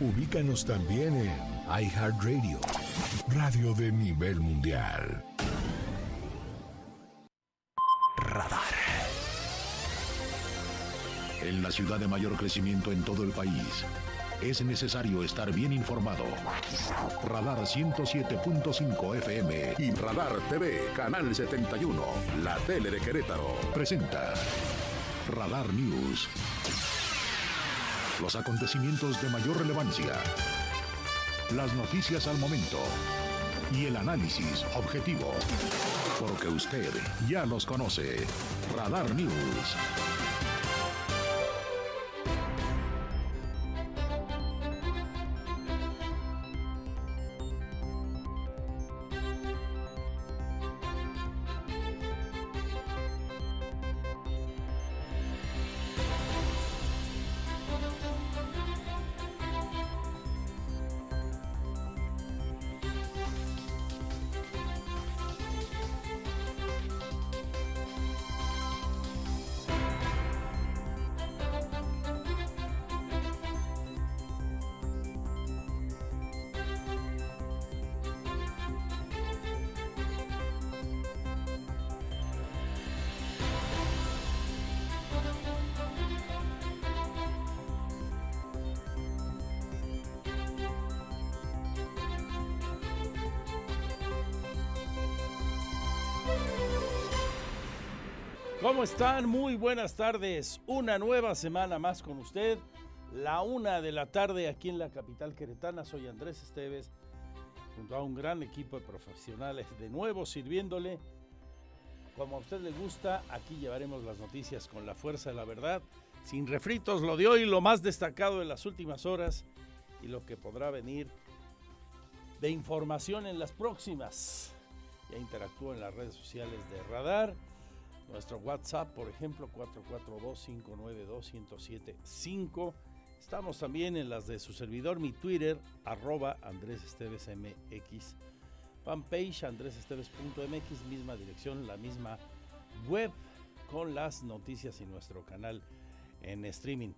Ubícanos también en iHeartRadio, radio de nivel mundial. Radar. En la ciudad de mayor crecimiento en todo el país, es necesario estar bien informado. Radar 107.5 FM y Radar TV, Canal 71, la tele de Querétaro, presenta Radar News. Los acontecimientos de mayor relevancia. Las noticias al momento. Y el análisis objetivo. Porque usted ya los conoce. Radar News. ¿Cómo están? Muy buenas tardes. Una nueva semana más con usted. La una de la tarde aquí en la capital queretana. Soy Andrés Esteves, junto a un gran equipo de profesionales de nuevo sirviéndole. Como a usted le gusta, aquí llevaremos las noticias con la fuerza de la verdad, sin refritos, lo de hoy, lo más destacado de las últimas horas y lo que podrá venir de información en las próximas. Ya interactúo en las redes sociales de Radar nuestro WhatsApp, por ejemplo, 442-592-1075. Estamos también en las de su servidor, mi Twitter, arroba Andrés Esteves MX. Fanpage andresesteves.mx, misma dirección, la misma web con las noticias y nuestro canal en streaming.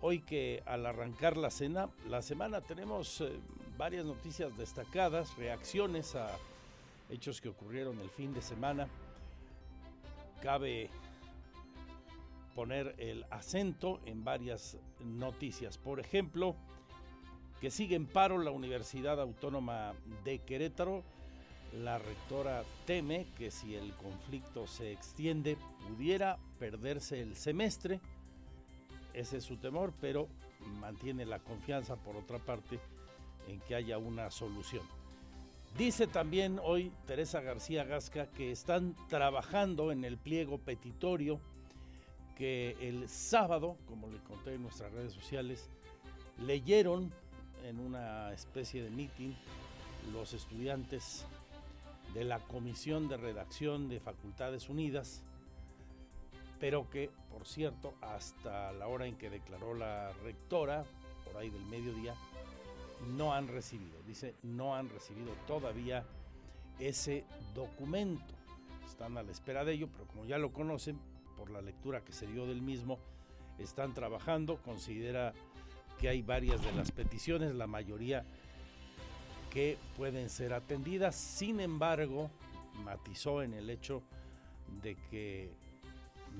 Hoy que al arrancar la cena, la semana tenemos eh, varias noticias destacadas, reacciones a hechos que ocurrieron el fin de semana cabe poner el acento en varias noticias. Por ejemplo, que sigue en paro la Universidad Autónoma de Querétaro. La rectora teme que si el conflicto se extiende pudiera perderse el semestre. Ese es su temor, pero mantiene la confianza por otra parte en que haya una solución. Dice también hoy Teresa García Gasca que están trabajando en el pliego petitorio que el sábado, como le conté en nuestras redes sociales, leyeron en una especie de meeting los estudiantes de la Comisión de Redacción de Facultades Unidas, pero que, por cierto, hasta la hora en que declaró la rectora, por ahí del mediodía, no han recibido. Dice, no han recibido todavía ese documento. Están a la espera de ello, pero como ya lo conocen, por la lectura que se dio del mismo, están trabajando. Considera que hay varias de las peticiones, la mayoría que pueden ser atendidas. Sin embargo, matizó en el hecho de que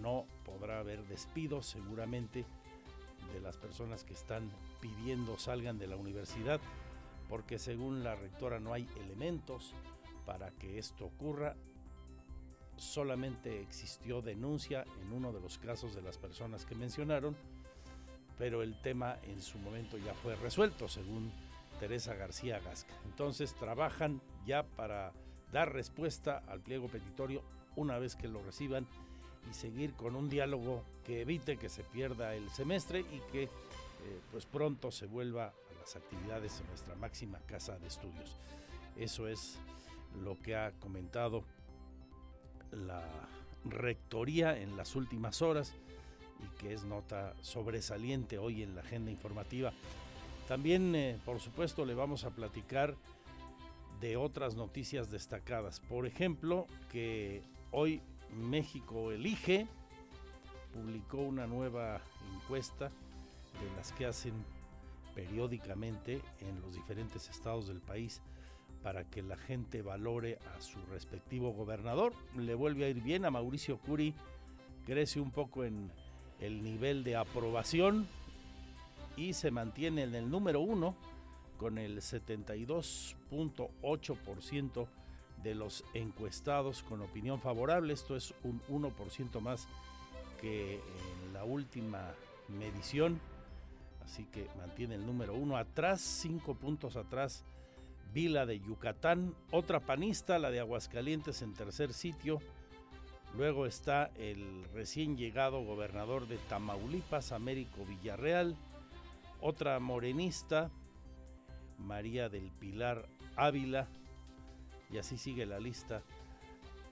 no podrá haber despidos seguramente de las personas que están pidiendo salgan de la universidad, porque según la rectora no hay elementos para que esto ocurra. Solamente existió denuncia en uno de los casos de las personas que mencionaron, pero el tema en su momento ya fue resuelto, según Teresa García Gasca. Entonces trabajan ya para dar respuesta al pliego petitorio una vez que lo reciban y seguir con un diálogo que evite que se pierda el semestre y que eh, pues pronto se vuelva a las actividades en nuestra máxima casa de estudios. Eso es lo que ha comentado la rectoría en las últimas horas y que es nota sobresaliente hoy en la agenda informativa. También, eh, por supuesto, le vamos a platicar de otras noticias destacadas. Por ejemplo, que hoy México Elige publicó una nueva encuesta de las que hacen periódicamente en los diferentes estados del país para que la gente valore a su respectivo gobernador. Le vuelve a ir bien a Mauricio Curi, crece un poco en el nivel de aprobación y se mantiene en el número uno con el 72.8% de los encuestados con opinión favorable. Esto es un 1% más que en la última medición. Así que mantiene el número uno atrás, cinco puntos atrás. Vila de Yucatán, otra panista, la de Aguascalientes en tercer sitio. Luego está el recién llegado gobernador de Tamaulipas, Américo Villarreal. Otra morenista, María del Pilar Ávila. Y así sigue la lista.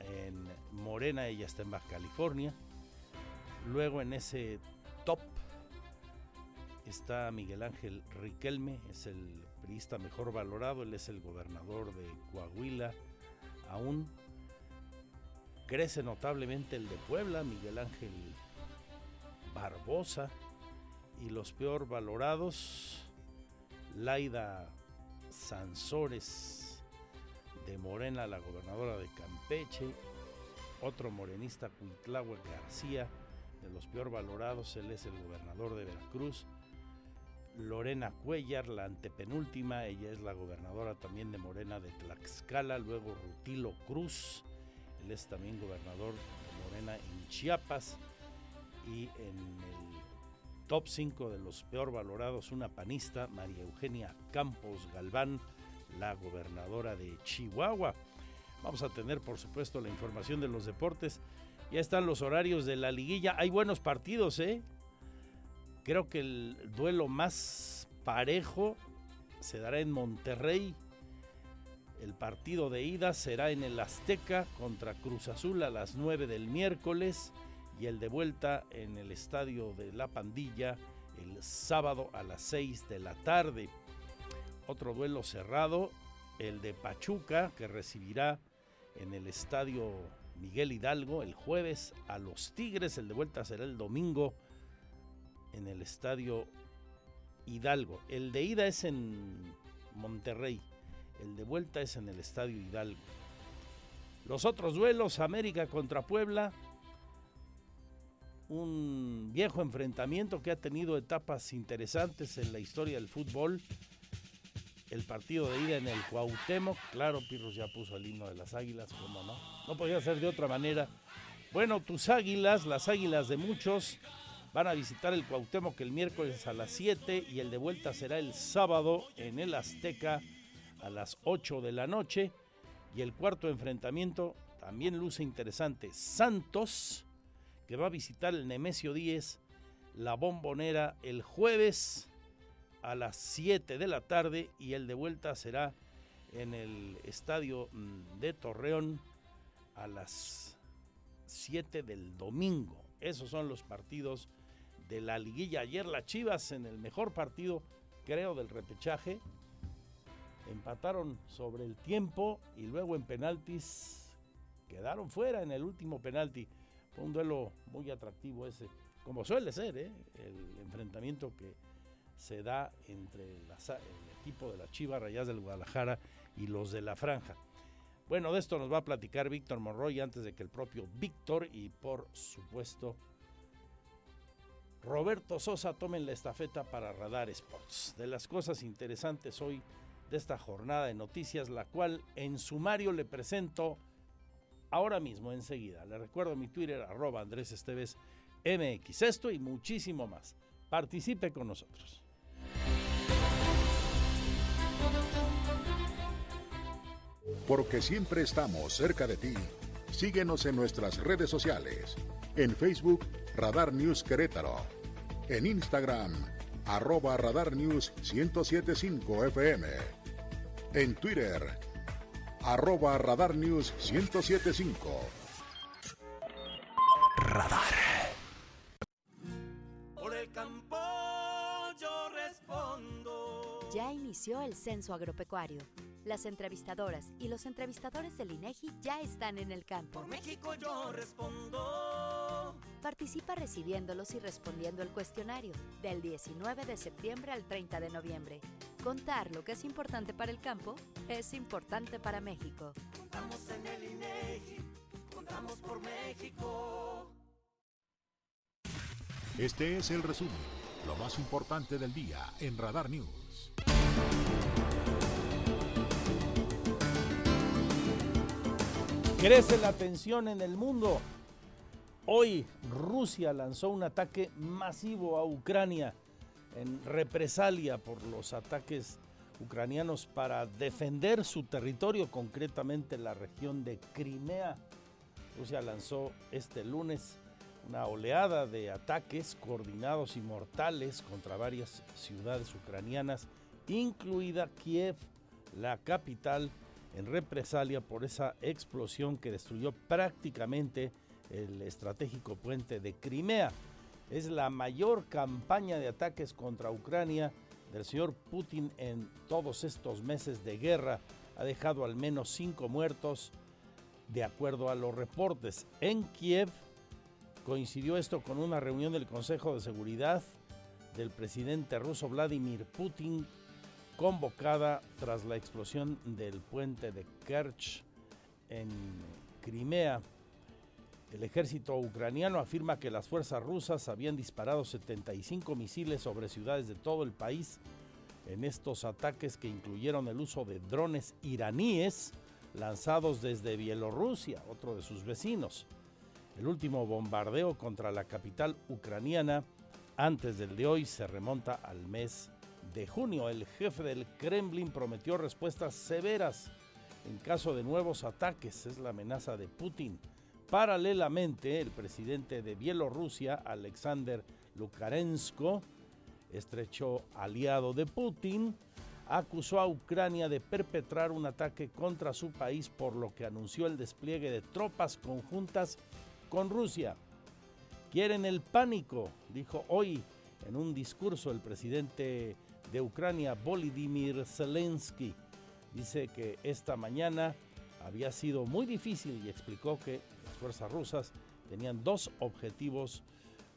En Morena, ella está en Baja California. Luego en ese top está Miguel Ángel Riquelme, es el priista mejor valorado, él es el gobernador de Coahuila aún. Crece notablemente el de Puebla, Miguel Ángel Barbosa, y los peor valorados, Laida Sansores de Morena, la gobernadora de Campeche, otro morenista, Cuitlahua García, de los peor valorados, él es el gobernador de Veracruz, Lorena Cuellar, la antepenúltima, ella es la gobernadora también de Morena de Tlaxcala, luego Rutilo Cruz, él es también gobernador de Morena en Chiapas y en el top 5 de los peor valorados una panista, María Eugenia Campos Galván, la gobernadora de Chihuahua. Vamos a tener por supuesto la información de los deportes. Ya están los horarios de la liguilla. Hay buenos partidos, ¿eh? Creo que el duelo más parejo se dará en Monterrey. El partido de ida será en el Azteca contra Cruz Azul a las 9 del miércoles y el de vuelta en el estadio de La Pandilla el sábado a las 6 de la tarde. Otro duelo cerrado, el de Pachuca que recibirá en el estadio Miguel Hidalgo el jueves a los Tigres. El de vuelta será el domingo en el estadio Hidalgo. El de ida es en Monterrey. El de vuelta es en el estadio Hidalgo. Los otros duelos, América contra Puebla. Un viejo enfrentamiento que ha tenido etapas interesantes en la historia del fútbol. El partido de ida en el Cuauhtémoc. Claro, Pirros ya puso el himno de las águilas, como no. No podía ser de otra manera. Bueno, tus águilas, las águilas de muchos, Van a visitar el Cuauhtémoc el miércoles a las 7 y el de vuelta será el sábado en el Azteca a las 8 de la noche. Y el cuarto enfrentamiento también luce interesante. Santos, que va a visitar el Nemesio 10, la bombonera el jueves a las 7 de la tarde y el de vuelta será en el estadio mm, de Torreón a las 7 del domingo. Esos son los partidos de la liguilla. Ayer las Chivas en el mejor partido, creo, del repechaje, empataron sobre el tiempo y luego en penaltis quedaron fuera en el último penalti. Fue un duelo muy atractivo ese, como suele ser, ¿eh? el enfrentamiento que se da entre el equipo de la Chivas Rayas del Guadalajara y los de la Franja. Bueno, de esto nos va a platicar Víctor Monroy antes de que el propio Víctor y por supuesto Roberto Sosa tomen la estafeta para Radar Sports. De las cosas interesantes hoy de esta jornada de noticias, la cual en sumario le presento ahora mismo, enseguida. Le recuerdo mi Twitter, arroba Andrés Esteves MX. Esto y muchísimo más. Participe con nosotros. Porque siempre estamos cerca de ti. Síguenos en nuestras redes sociales. En Facebook, Radar News Querétaro. En Instagram, arroba Radar News 1075 FM. En Twitter, arroba Radar News 1075. Radar. Por el campo yo respondo. Ya inició el censo agropecuario. Las entrevistadoras y los entrevistadores del INEGI ya están en el campo. Por México yo respondo. Participa recibiéndolos y respondiendo el cuestionario del 19 de septiembre al 30 de noviembre. Contar lo que es importante para el campo es importante para México. Contamos en el INEGI. Contamos por México. Este es el resumen, lo más importante del día en Radar News. Crece la tensión en el mundo. Hoy Rusia lanzó un ataque masivo a Ucrania en represalia por los ataques ucranianos para defender su territorio, concretamente la región de Crimea. Rusia lanzó este lunes una oleada de ataques coordinados y mortales contra varias ciudades ucranianas, incluida Kiev, la capital, en represalia por esa explosión que destruyó prácticamente el estratégico puente de Crimea. Es la mayor campaña de ataques contra Ucrania del señor Putin en todos estos meses de guerra. Ha dejado al menos cinco muertos, de acuerdo a los reportes. En Kiev coincidió esto con una reunión del Consejo de Seguridad del presidente ruso Vladimir Putin convocada tras la explosión del puente de Kerch en Crimea. El ejército ucraniano afirma que las fuerzas rusas habían disparado 75 misiles sobre ciudades de todo el país en estos ataques que incluyeron el uso de drones iraníes lanzados desde Bielorrusia, otro de sus vecinos. El último bombardeo contra la capital ucraniana antes del de hoy se remonta al mes de junio. El jefe del Kremlin prometió respuestas severas en caso de nuevos ataques. Es la amenaza de Putin. Paralelamente, el presidente de Bielorrusia, Alexander Lukarenko, estrecho aliado de Putin, acusó a Ucrania de perpetrar un ataque contra su país, por lo que anunció el despliegue de tropas conjuntas con Rusia. Quieren el pánico, dijo hoy en un discurso el presidente de Ucrania, Volodymyr Zelensky. Dice que esta mañana había sido muy difícil y explicó que las fuerzas rusas tenían dos objetivos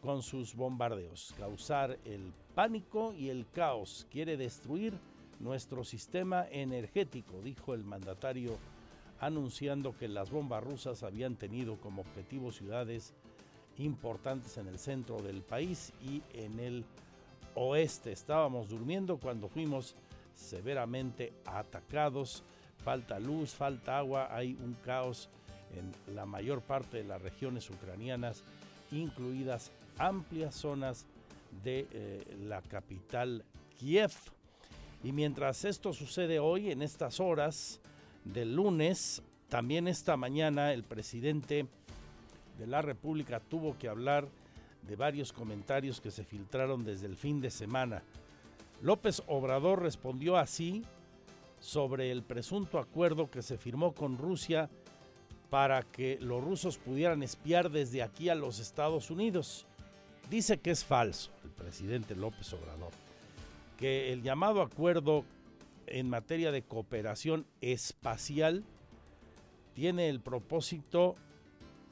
con sus bombardeos, causar el pánico y el caos. Quiere destruir nuestro sistema energético, dijo el mandatario, anunciando que las bombas rusas habían tenido como objetivo ciudades importantes en el centro del país y en el oeste. Estábamos durmiendo cuando fuimos severamente atacados. Falta luz, falta agua, hay un caos en la mayor parte de las regiones ucranianas, incluidas amplias zonas de eh, la capital Kiev. Y mientras esto sucede hoy, en estas horas del lunes, también esta mañana el presidente de la República tuvo que hablar de varios comentarios que se filtraron desde el fin de semana. López Obrador respondió así sobre el presunto acuerdo que se firmó con Rusia para que los rusos pudieran espiar desde aquí a los Estados Unidos. Dice que es falso el presidente López Obrador, que el llamado acuerdo en materia de cooperación espacial tiene el propósito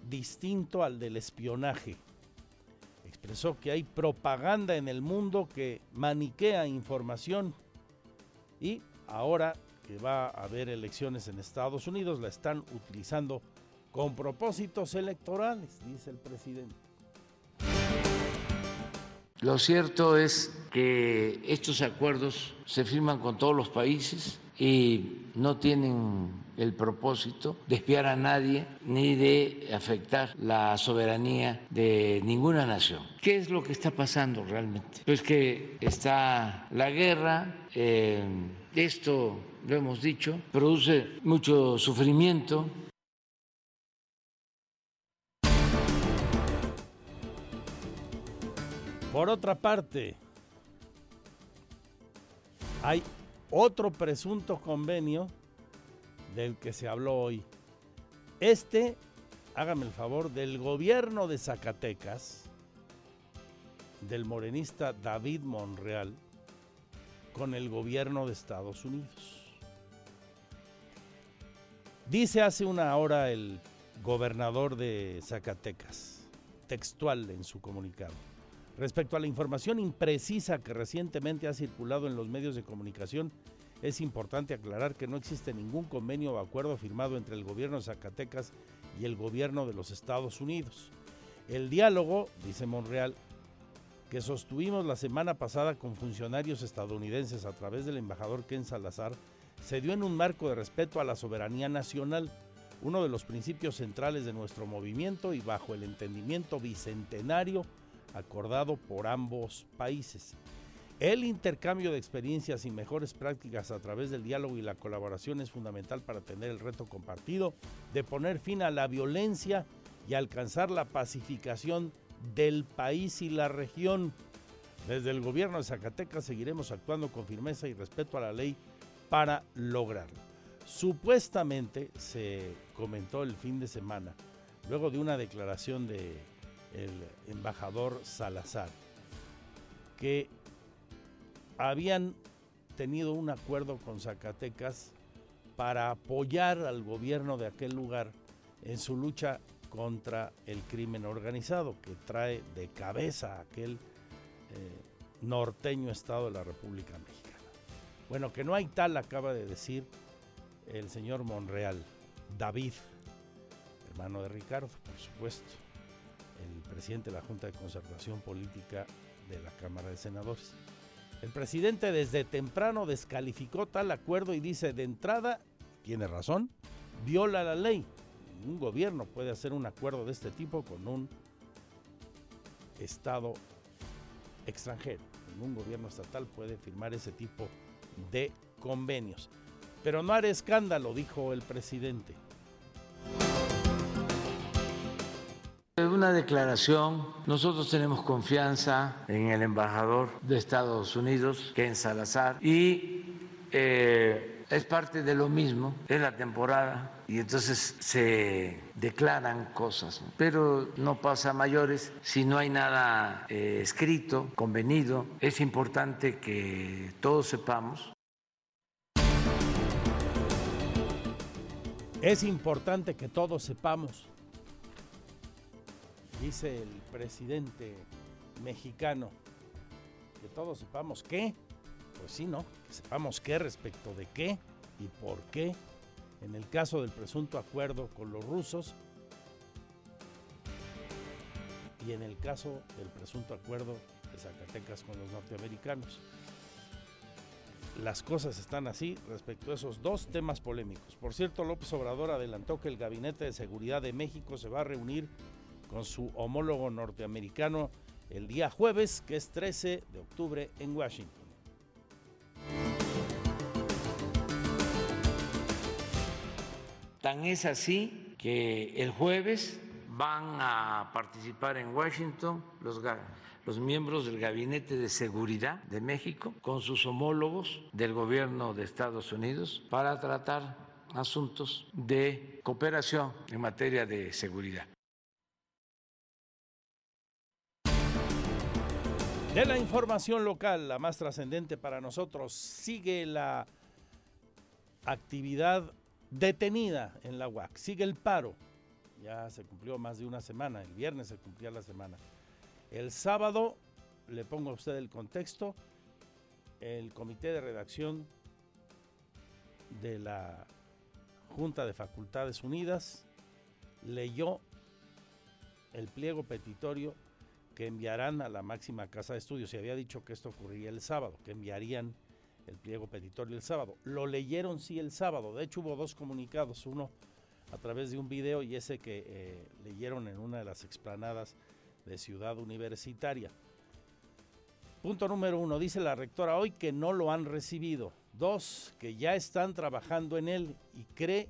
distinto al del espionaje expresó que hay propaganda en el mundo que maniquea información y ahora que va a haber elecciones en Estados Unidos la están utilizando con propósitos electorales, dice el presidente. Lo cierto es que estos acuerdos se firman con todos los países y no tienen el propósito de espiar a nadie ni de afectar la soberanía de ninguna nación. ¿Qué es lo que está pasando realmente? Pues que está la guerra, eh, esto lo hemos dicho, produce mucho sufrimiento. Por otra parte, hay otro presunto convenio del que se habló hoy. Este, hágame el favor, del gobierno de Zacatecas, del morenista David Monreal, con el gobierno de Estados Unidos. Dice hace una hora el gobernador de Zacatecas, textual en su comunicado. Respecto a la información imprecisa que recientemente ha circulado en los medios de comunicación, es importante aclarar que no existe ningún convenio o acuerdo firmado entre el gobierno de Zacatecas y el gobierno de los Estados Unidos. El diálogo, dice Monreal, que sostuvimos la semana pasada con funcionarios estadounidenses a través del embajador Ken Salazar, se dio en un marco de respeto a la soberanía nacional, uno de los principios centrales de nuestro movimiento y bajo el entendimiento bicentenario acordado por ambos países. El intercambio de experiencias y mejores prácticas a través del diálogo y la colaboración es fundamental para tener el reto compartido de poner fin a la violencia y alcanzar la pacificación del país y la región. Desde el gobierno de Zacatecas seguiremos actuando con firmeza y respeto a la ley para lograrlo. Supuestamente se comentó el fin de semana, luego de una declaración de el embajador Salazar, que habían tenido un acuerdo con Zacatecas para apoyar al gobierno de aquel lugar en su lucha contra el crimen organizado que trae de cabeza aquel eh, norteño estado de la República Mexicana. Bueno, que no hay tal, acaba de decir el señor Monreal, David, hermano de Ricardo, por supuesto el presidente de la Junta de Concertación Política de la Cámara de Senadores. El presidente desde temprano descalificó tal acuerdo y dice, de entrada, tiene razón, viola la ley. Un gobierno puede hacer un acuerdo de este tipo con un Estado extranjero. Un gobierno estatal puede firmar ese tipo de convenios. Pero no haré escándalo, dijo el presidente. Una declaración, nosotros tenemos confianza en el embajador de Estados Unidos, Ken Salazar, y eh, es parte de lo mismo, es la temporada y entonces se declaran cosas, pero no pasa a mayores si no hay nada eh, escrito, convenido. Es importante que todos sepamos. Es importante que todos sepamos dice el presidente mexicano, que todos sepamos qué, pues sí, ¿no? Que sepamos qué respecto de qué y por qué. En el caso del presunto acuerdo con los rusos y en el caso del presunto acuerdo de Zacatecas con los norteamericanos. Las cosas están así respecto a esos dos temas polémicos. Por cierto, López Obrador adelantó que el Gabinete de Seguridad de México se va a reunir con su homólogo norteamericano el día jueves, que es 13 de octubre en Washington. Tan es así que el jueves van a participar en Washington los, los miembros del Gabinete de Seguridad de México con sus homólogos del gobierno de Estados Unidos para tratar asuntos de cooperación en materia de seguridad. De la información local, la más trascendente para nosotros, sigue la actividad detenida en la UAC, sigue el paro. Ya se cumplió más de una semana, el viernes se cumplía la semana. El sábado, le pongo a usted el contexto, el comité de redacción de la Junta de Facultades Unidas leyó el pliego petitorio que enviarán a la máxima casa de estudios. Se había dicho que esto ocurriría el sábado, que enviarían el pliego petitorio el sábado. Lo leyeron sí el sábado. De hecho hubo dos comunicados, uno a través de un video y ese que eh, leyeron en una de las explanadas de Ciudad Universitaria. Punto número uno, dice la rectora hoy que no lo han recibido. Dos, que ya están trabajando en él y cree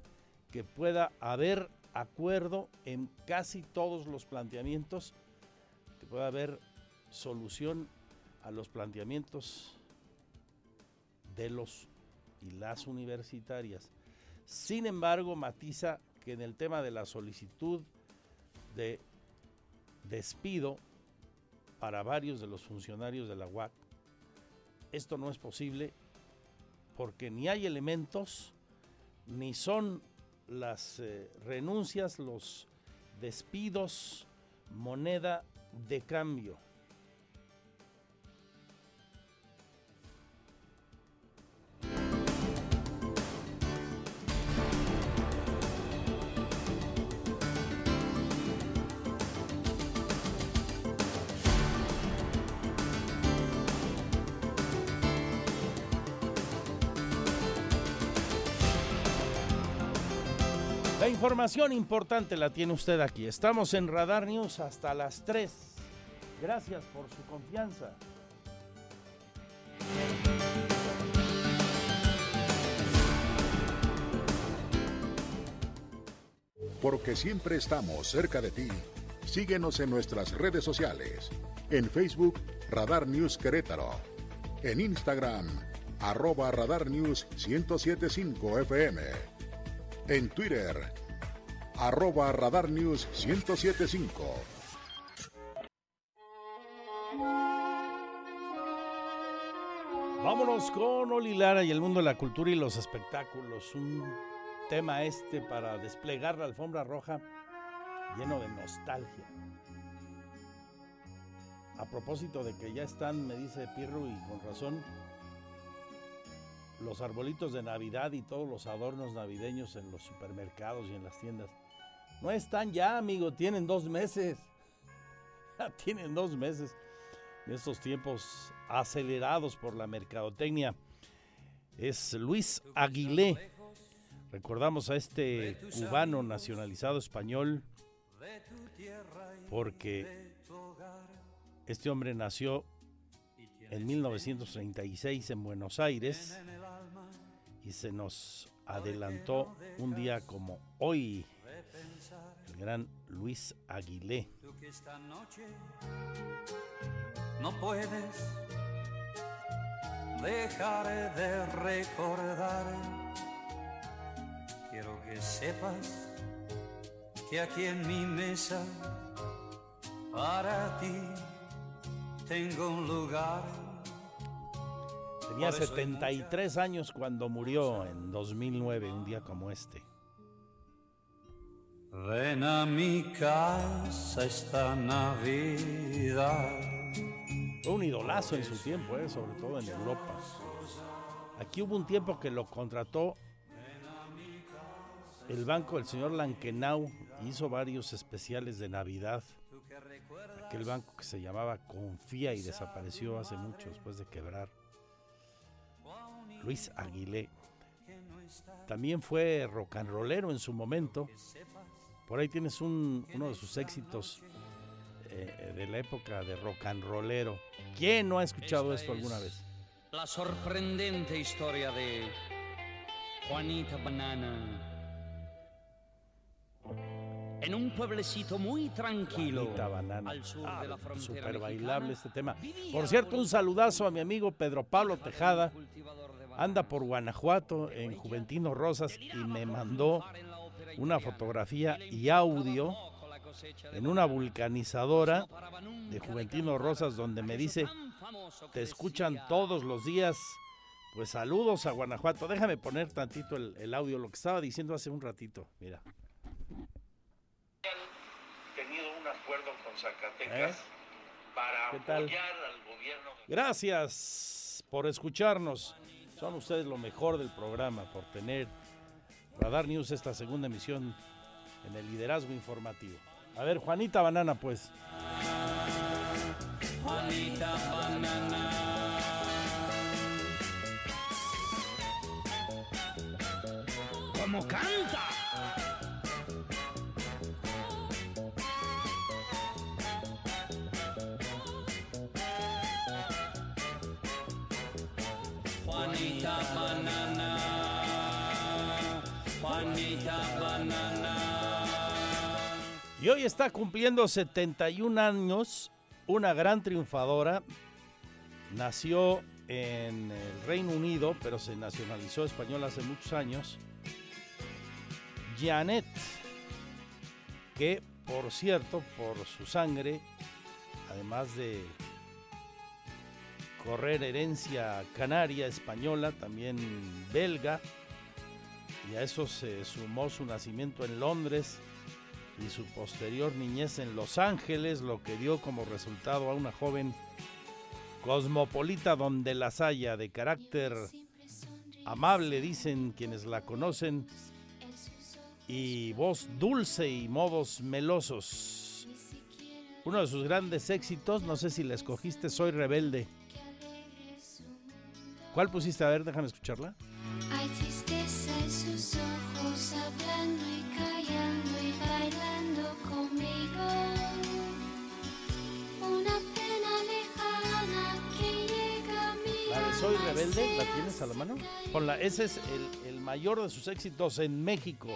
que pueda haber acuerdo en casi todos los planteamientos pueda haber solución a los planteamientos de los y las universitarias. Sin embargo, matiza que en el tema de la solicitud de despido para varios de los funcionarios de la UAC, esto no es posible porque ni hay elementos, ni son las eh, renuncias, los despidos, moneda de cambio. La información importante la tiene usted aquí. Estamos en Radar News hasta las 3. Gracias por su confianza. Porque siempre estamos cerca de ti. Síguenos en nuestras redes sociales. En Facebook, Radar News Querétaro. En Instagram, arroba Radar News 1075 FM. En Twitter, arroba Radar News 1075. Vámonos con Oli Lara y el mundo de la cultura y los espectáculos. Un tema este para desplegar la alfombra roja lleno de nostalgia. A propósito de que ya están, me dice Pirro, y con razón, los arbolitos de Navidad y todos los adornos navideños en los supermercados y en las tiendas. No están ya, amigo, tienen dos meses. Tienen dos meses en estos tiempos acelerados por la mercadotecnia. Es Luis Aguilé. Recordamos a este cubano nacionalizado español porque este hombre nació en 1936 en Buenos Aires y se nos adelantó un día como hoy el gran Luis Aguilé. esta noche no puedes dejar de recordar. Quiero que sepas que aquí en mi mesa para ti tengo un lugar. Tenía Por eso hay 73 años cuando murió en 2009, un día como este. Ven a mi casa esta Navidad. Fue un idolazo en su tiempo, eh, sobre todo en Europa. Aquí hubo un tiempo que lo contrató el banco del señor Lankenau. Hizo varios especiales de Navidad. Aquel banco que se llamaba Confía y desapareció hace mucho después de quebrar. Luis Aguilé. También fue rock and rollero en su momento. Por ahí tienes un- uno de sus éxitos eh, de la época de rock and rollero. ¿Quién no ha escuchado Esta esto alguna es vez? La sorprendente historia de Juanita Banana. En un pueblecito muy tranquilo Juanita Banana. al sur Ah, de la frontera Súper bailable este tema. Por cierto, un saludazo a mi amigo Pedro Pablo Tejada. Anda por Guanajuato en Juventino Rosas y me mandó una fotografía y audio en una vulcanizadora de Juventino Rosas donde me dice, te escuchan todos los días. Pues saludos a Guanajuato. Déjame poner tantito el, el audio, lo que estaba diciendo hace un ratito. Mira. tenido un acuerdo con Zacatecas ¿Eh? para ¿Qué tal? apoyar al gobierno. Gracias por escucharnos. Son ustedes lo mejor del programa, por tener Radar News esta segunda emisión en el liderazgo informativo. A ver, Juanita Banana, pues. Juanita Banana. ¿Cómo canta? Hoy está cumpliendo 71 años, una gran triunfadora. Nació en el Reino Unido, pero se nacionalizó española hace muchos años. Janet, que por cierto, por su sangre, además de correr herencia canaria, española, también belga, y a eso se sumó su nacimiento en Londres y su posterior niñez en Los Ángeles, lo que dio como resultado a una joven cosmopolita donde las haya, de carácter amable, dicen quienes la conocen, y voz dulce y modos melosos. Uno de sus grandes éxitos, no sé si la escogiste, Soy Rebelde. ¿Cuál pusiste? A ver, déjame escucharla. ¿La tienes a la mano? Ponla, ese es el, el mayor de sus éxitos en México,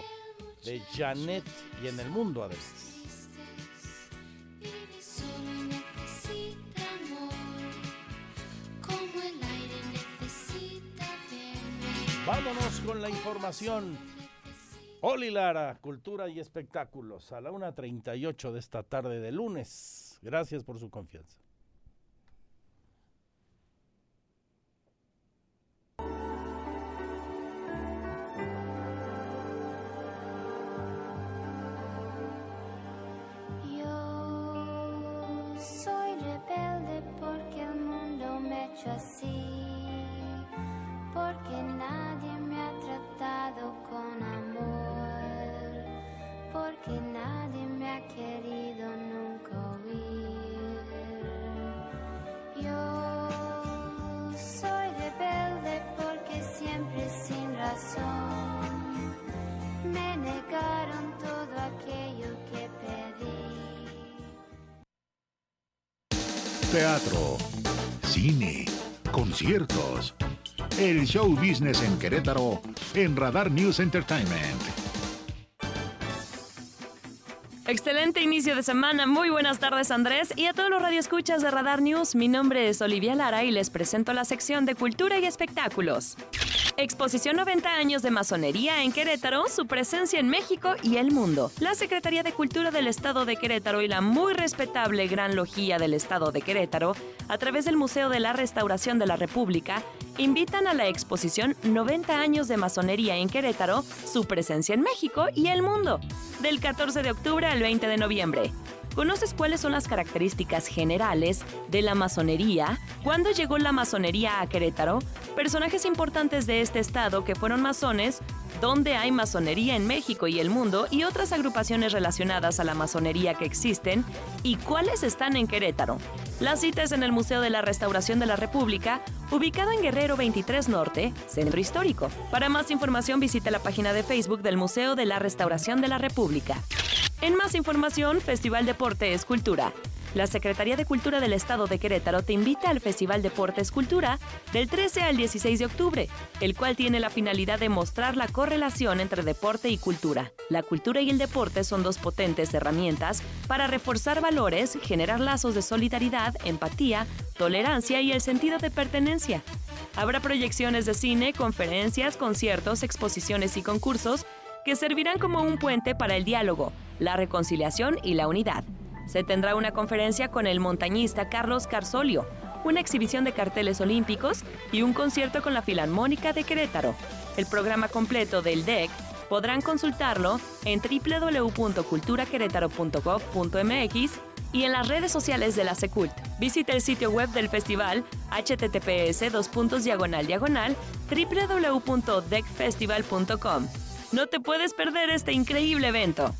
de Janet y en el mundo además. Vámonos con la información. Oli Lara, Cultura y Espectáculos, a la 1.38 de esta tarde de lunes. Gracias por su confianza. Show business en Querétaro en Radar News Entertainment. Excelente inicio de semana. Muy buenas tardes, Andrés. Y a todos los radioescuchas de Radar News, mi nombre es Olivia Lara y les presento la sección de Cultura y Espectáculos. Exposición 90 años de masonería en Querétaro, su presencia en México y el mundo. La Secretaría de Cultura del Estado de Querétaro y la muy respetable Gran Logía del Estado de Querétaro, a través del Museo de la Restauración de la República, invitan a la exposición 90 años de masonería en Querétaro, su presencia en México y el mundo, del 14 de octubre al 20 de noviembre. ¿Conoces cuáles son las características generales de la masonería? ¿Cuándo llegó la masonería a Querétaro? Personajes importantes de este estado que fueron masones, dónde hay masonería en México y el mundo y otras agrupaciones relacionadas a la masonería que existen y cuáles están en Querétaro. La cita es en el Museo de la Restauración de la República, ubicado en Guerrero 23 Norte, Centro Histórico. Para más información visita la página de Facebook del Museo de la Restauración de la República. En más información, Festival Deporte es Cultura. La Secretaría de Cultura del Estado de Querétaro te invita al Festival Deportes Cultura del 13 al 16 de octubre, el cual tiene la finalidad de mostrar la correlación entre deporte y cultura. La cultura y el deporte son dos potentes herramientas para reforzar valores, generar lazos de solidaridad, empatía, tolerancia y el sentido de pertenencia. Habrá proyecciones de cine, conferencias, conciertos, exposiciones y concursos que servirán como un puente para el diálogo, la reconciliación y la unidad. Se tendrá una conferencia con el montañista Carlos Carsolio, una exhibición de carteles olímpicos y un concierto con la Filarmónica de Querétaro. El programa completo del DEC podrán consultarlo en www.culturaquerétaro.gov.mx y en las redes sociales de la Secult. Visita el sitio web del festival https diagonal www.decfestival.com. No te puedes perder este increíble evento.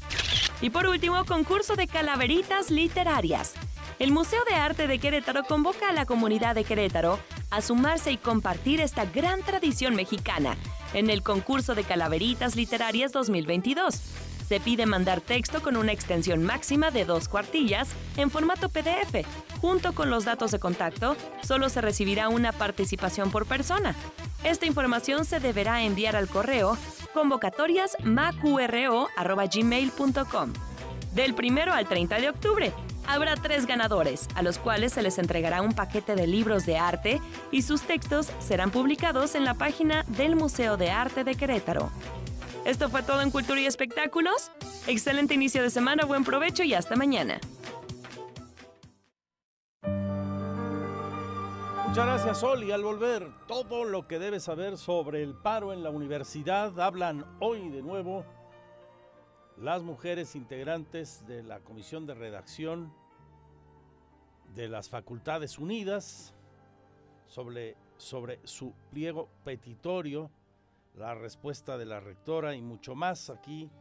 Y por último, concurso de calaveritas literarias. El Museo de Arte de Querétaro convoca a la comunidad de Querétaro a sumarse y compartir esta gran tradición mexicana en el concurso de calaveritas literarias 2022. Se pide mandar texto con una extensión máxima de dos cuartillas en formato PDF. Junto con los datos de contacto, solo se recibirá una participación por persona. Esta información se deberá enviar al correo convocatoriasmacuro.gmail.com del 1 al 30 de octubre. habrá tres ganadores, a los cuales se les entregará un paquete de libros de arte y sus textos serán publicados en la página del Museo de Arte de Querétaro. Esto fue todo en Cultura y Espectáculos. Excelente inicio de semana, buen provecho y hasta mañana. Muchas gracias, Sol. Y al volver, todo lo que debes saber sobre el paro en la universidad. Hablan hoy de nuevo las mujeres integrantes de la Comisión de Redacción de las Facultades Unidas sobre, sobre su pliego petitorio, la respuesta de la rectora y mucho más aquí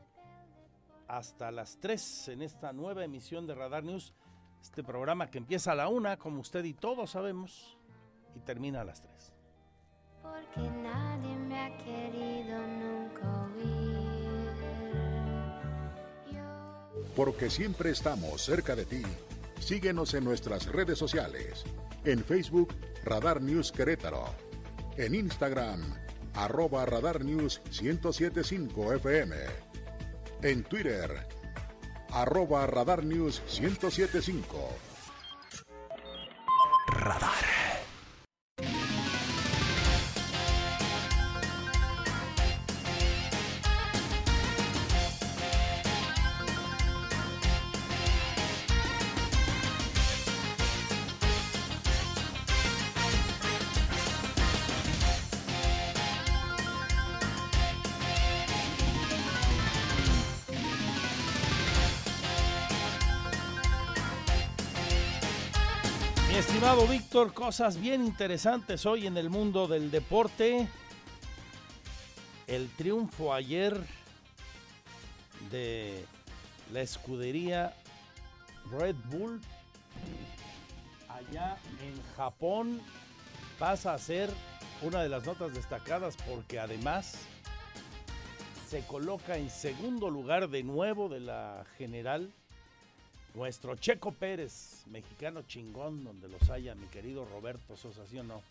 hasta las 3 en esta nueva emisión de Radar News, este programa que empieza a la una, como usted y todos sabemos, y termina a las 3. Porque nadie me ha querido nunca oír. Porque siempre estamos cerca de ti. Síguenos en nuestras redes sociales. En Facebook, Radar News Querétaro. En Instagram, arroba Radar News 1075 FM. En Twitter, arroba Radar News 1075. Cosas bien interesantes hoy en el mundo del deporte. El triunfo ayer de la escudería Red Bull allá en Japón pasa a ser una de las notas destacadas porque además se coloca en segundo lugar de nuevo de la general nuestro Checo Pérez, mexicano chingón, donde los haya, mi querido Roberto Sosa, ¿sí o no?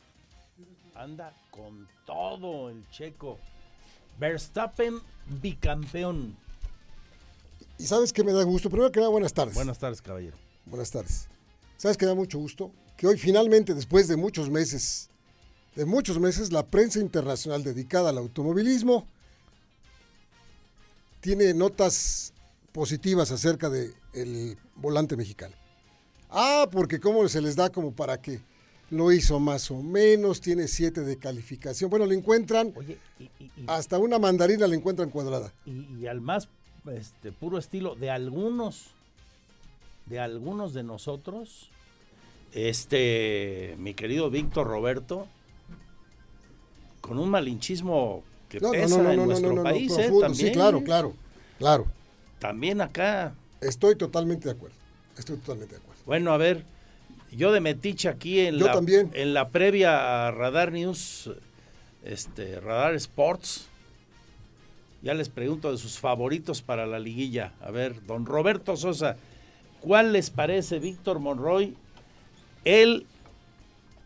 Anda con todo el Checo. Verstappen, bicampeón. Y sabes que me da gusto. Primero que nada, buenas tardes. Buenas tardes, caballero. Buenas tardes. ¿Sabes que me da mucho gusto? Que hoy finalmente, después de muchos meses, de muchos meses, la prensa internacional dedicada al automovilismo tiene notas positivas acerca del el volante mexicano. Ah, porque cómo se les da como para que lo hizo más o menos, tiene siete de calificación. Bueno, le encuentran, Oye, y, y- y- hasta una mandarina le encuentran cuadrada. y- al más este, puro estilo de algunos, de algunos de nosotros, este, mi querido Víctor Roberto, con un malinchismo que No, pesa no, no, en nuestro no, no, país, ¿eh? También, Sí, claro, claro, claro. También acá. Estoy totalmente de acuerdo. Estoy totalmente de acuerdo. Bueno, a ver, yo de metiche aquí en, Yo la, también. en la previa a Radar News, este, Radar Sports, ya les pregunto de sus favoritos para la liguilla. A ver, don Roberto Sosa, ¿cuál les parece, Víctor Monroy, el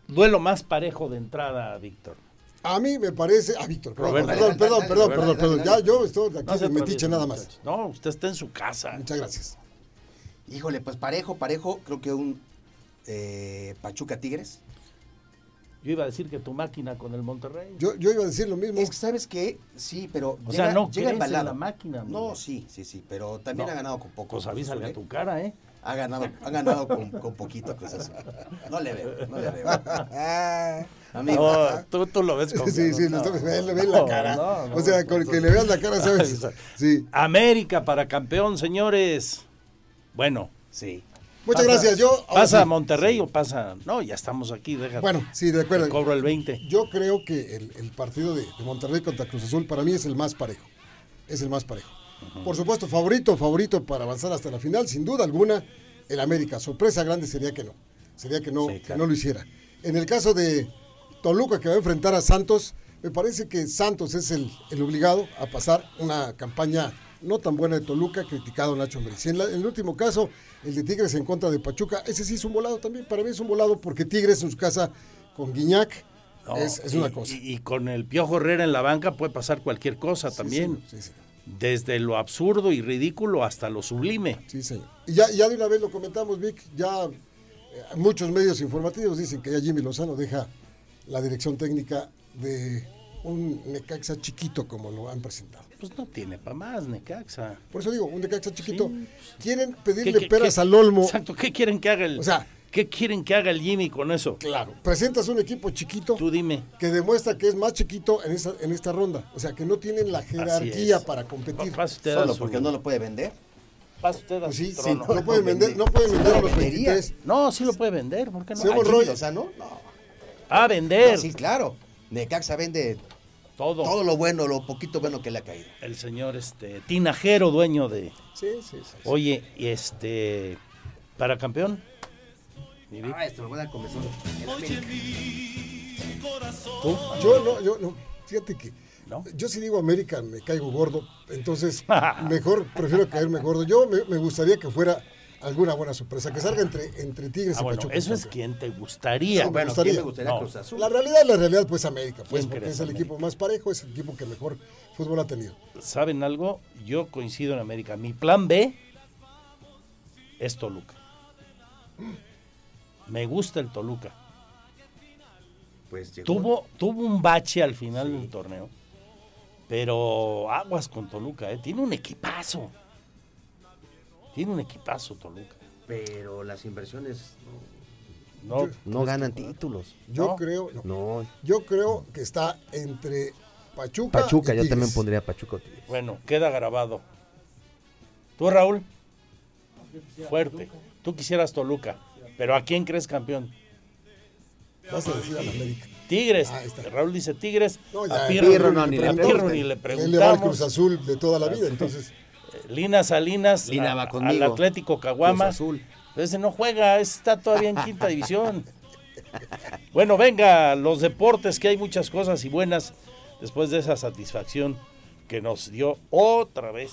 duelo más parejo de entrada, Víctor? A mí me parece. Ah, Víctor, perdón, Roberto. perdón, perdón, Dale, perdón, perdón, perdón. dale, Ya dale. yo estoy aquí de metiche nada más. No, usted está en su casa. Muchas gracias. Híjole, pues parejo, parejo, creo que un eh, Pachuca Tigres. Yo iba a decir que tu máquina con el Monterrey. Yo, yo iba a decir lo mismo. Es que, ¿sabes qué? Sí, pero. O sea, no llega en la máquina, amigo. No, sí, sí, sí, pero también No. ha ganado con poco. Pues avísale a tu cara, ¿eh? Ha ganado, ha ganado con, con poquito Cruz Azul. No le veo, no le veo. Amigo. No, tú, tú lo ves con Sí, sí, no, le la no, cara. no, no, o sea, con que le veas la cara, ¿sabes? Sí. América para campeón, señores. Bueno. Sí. Muchas gracias, yo- ¿Pasa sí. a Monterrey o pasa? No, ya estamos aquí, déjate. Bueno, sí, de acuerdo. Te cobro el 20. Yo creo que el, el partido de, de Monterrey contra Cruz Azul para mí es el más parejo. Es el más parejo. Por supuesto, favorito, favorito para avanzar hasta la final, sin duda alguna, el América. Sorpresa grande sería que no. Sería que no, que no lo hiciera. En el caso de Toluca, que va a enfrentar a Santos, me parece que Santos es el, el obligado a pasar una campaña no tan buena de Toluca, criticado Nacho Ambriz. En, la- en el último caso, el de Tigres en contra de Pachuca, ese sí es un volado también. Para mí es un volado porque Tigres en su casa con Guiñac No, es, es y- una cosa. Y, y con el Piojo Herrera en la banca puede pasar cualquier cosa también. sí, sí. Desde lo absurdo y ridículo hasta lo sublime. Sí, señor. Y ya, ya de una vez lo comentamos, Vic, ya eh, muchos medios informativos dicen que ya Jimmy Lozano deja la dirección técnica de un Necaxa chiquito como lo han presentado. Pues no tiene para más, Necaxa. Por eso digo, un Necaxa chiquito. Sí. Quieren ¿Qué- pedirle qué- peras qué- al olmo. Exacto, ¿qué quieren que haga el O sea, ¿Qué quieren que haga el Jimmy con eso? Claro. Presentas un equipo chiquito Tú dime. que demuestra que es más chiquito en esta, en esta ronda. O sea, que no tienen la jerarquía para competir. Pase usted a Solo su- porque no lo puede vender. pase usted a Pues su sí, sí, trono. no, pueden vender, no pueden vender a los 23. No, sí lo puede vender, ¿por qué no? Sí, Ah, Monroy. Jimmy Lozano, no. A vender. No, sí, claro. Necaxa vende todo. todo lo bueno, lo poquito bueno que le ha caído. El señor este Tinajero, dueño de. Sí, sí, sí. Oye, y este para campeón. Mi Vic, Ah, esto lo voy a dar comezón. El América. ¿Tú? Yo no, yo no. Fíjate que ¿No? yo si digo América me caigo gordo, entonces mejor prefiero caerme gordo. Yo me, me gustaría que fuera alguna buena sorpresa, que salga entre, entre Tigres Ah, y bueno, Pachuca. eso es quien te gustaría. Me Bueno, gustaría. ¿quién me gustaría No. Cruz Azul? La realidad es la realidad, pues América, pues ¿Quién porque es el América? equipo más parejo, es el equipo que mejor fútbol ha tenido. ¿Saben algo? Yo coincido en América. Mi plan B es Toluca. Me gusta el Toluca. Pues llegó. Tuvo, tuvo un bache al final del torneo. Pero aguas con Toluca, ¿eh? Tiene un equipazo. Tiene un equipazo Toluca. Pero las inversiones No, no ganan títulos. Yo ¿No? creo, no. No. yo creo que está entre Pachuca. Pachuca, y yo Tigres. también pondría Pachuca. Bueno, queda grabado. ¿Tú, Raúl? Fuerte. Tú quisieras Toluca. Pero ¿a quién crees campeón? Vas a decir a la América. Tigres. Ah. Raúl dice Tigres. No, ya, a Pirro Pirro, no, ni le a preguntamos. Pirro ni le Él le va al Cruz. Azul de toda la vida, entonces. Lina Salinas Lina a- va al conmigo. Atlético Caguama. Cruz Azul. Ese no juega, está todavía en quinta división. Bueno, venga, los deportes, que hay muchas cosas y buenas después de esa satisfacción que nos dio otra vez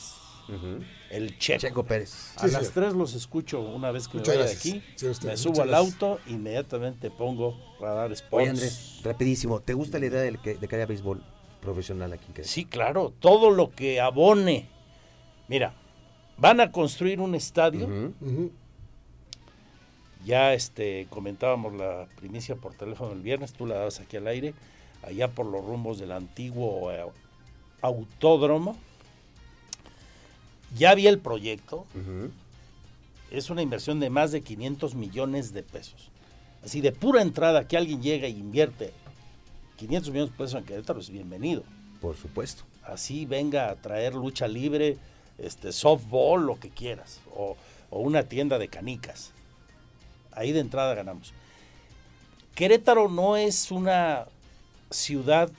el Checo. Checo Pérez. A Sí, las señor. tres los escucho una vez que Muchas me vaya de aquí. Sí, usted, me subo al gracias. auto, inmediatamente pongo Radar Sports. Oye, Andrés, rapidísimo. ¿Te gusta la idea de que, de que haya béisbol profesional aquí en Querétaro? Sí, claro, todo lo que abone. Mira, van a construir un estadio. Ya este comentábamos la primicia por teléfono el viernes, tú la dabas aquí al aire, allá por los rumbos del antiguo eh, autódromo. Ya vi el proyecto, es una inversión de más de 500 millones de pesos. Así de pura entrada que alguien llega e invierte 500 millones de pesos en Querétaro es bienvenido. Por supuesto. Así venga a traer lucha libre, este softball, lo que quieras, o, o una tienda de canicas. Ahí de entrada ganamos. Querétaro no es una ciudad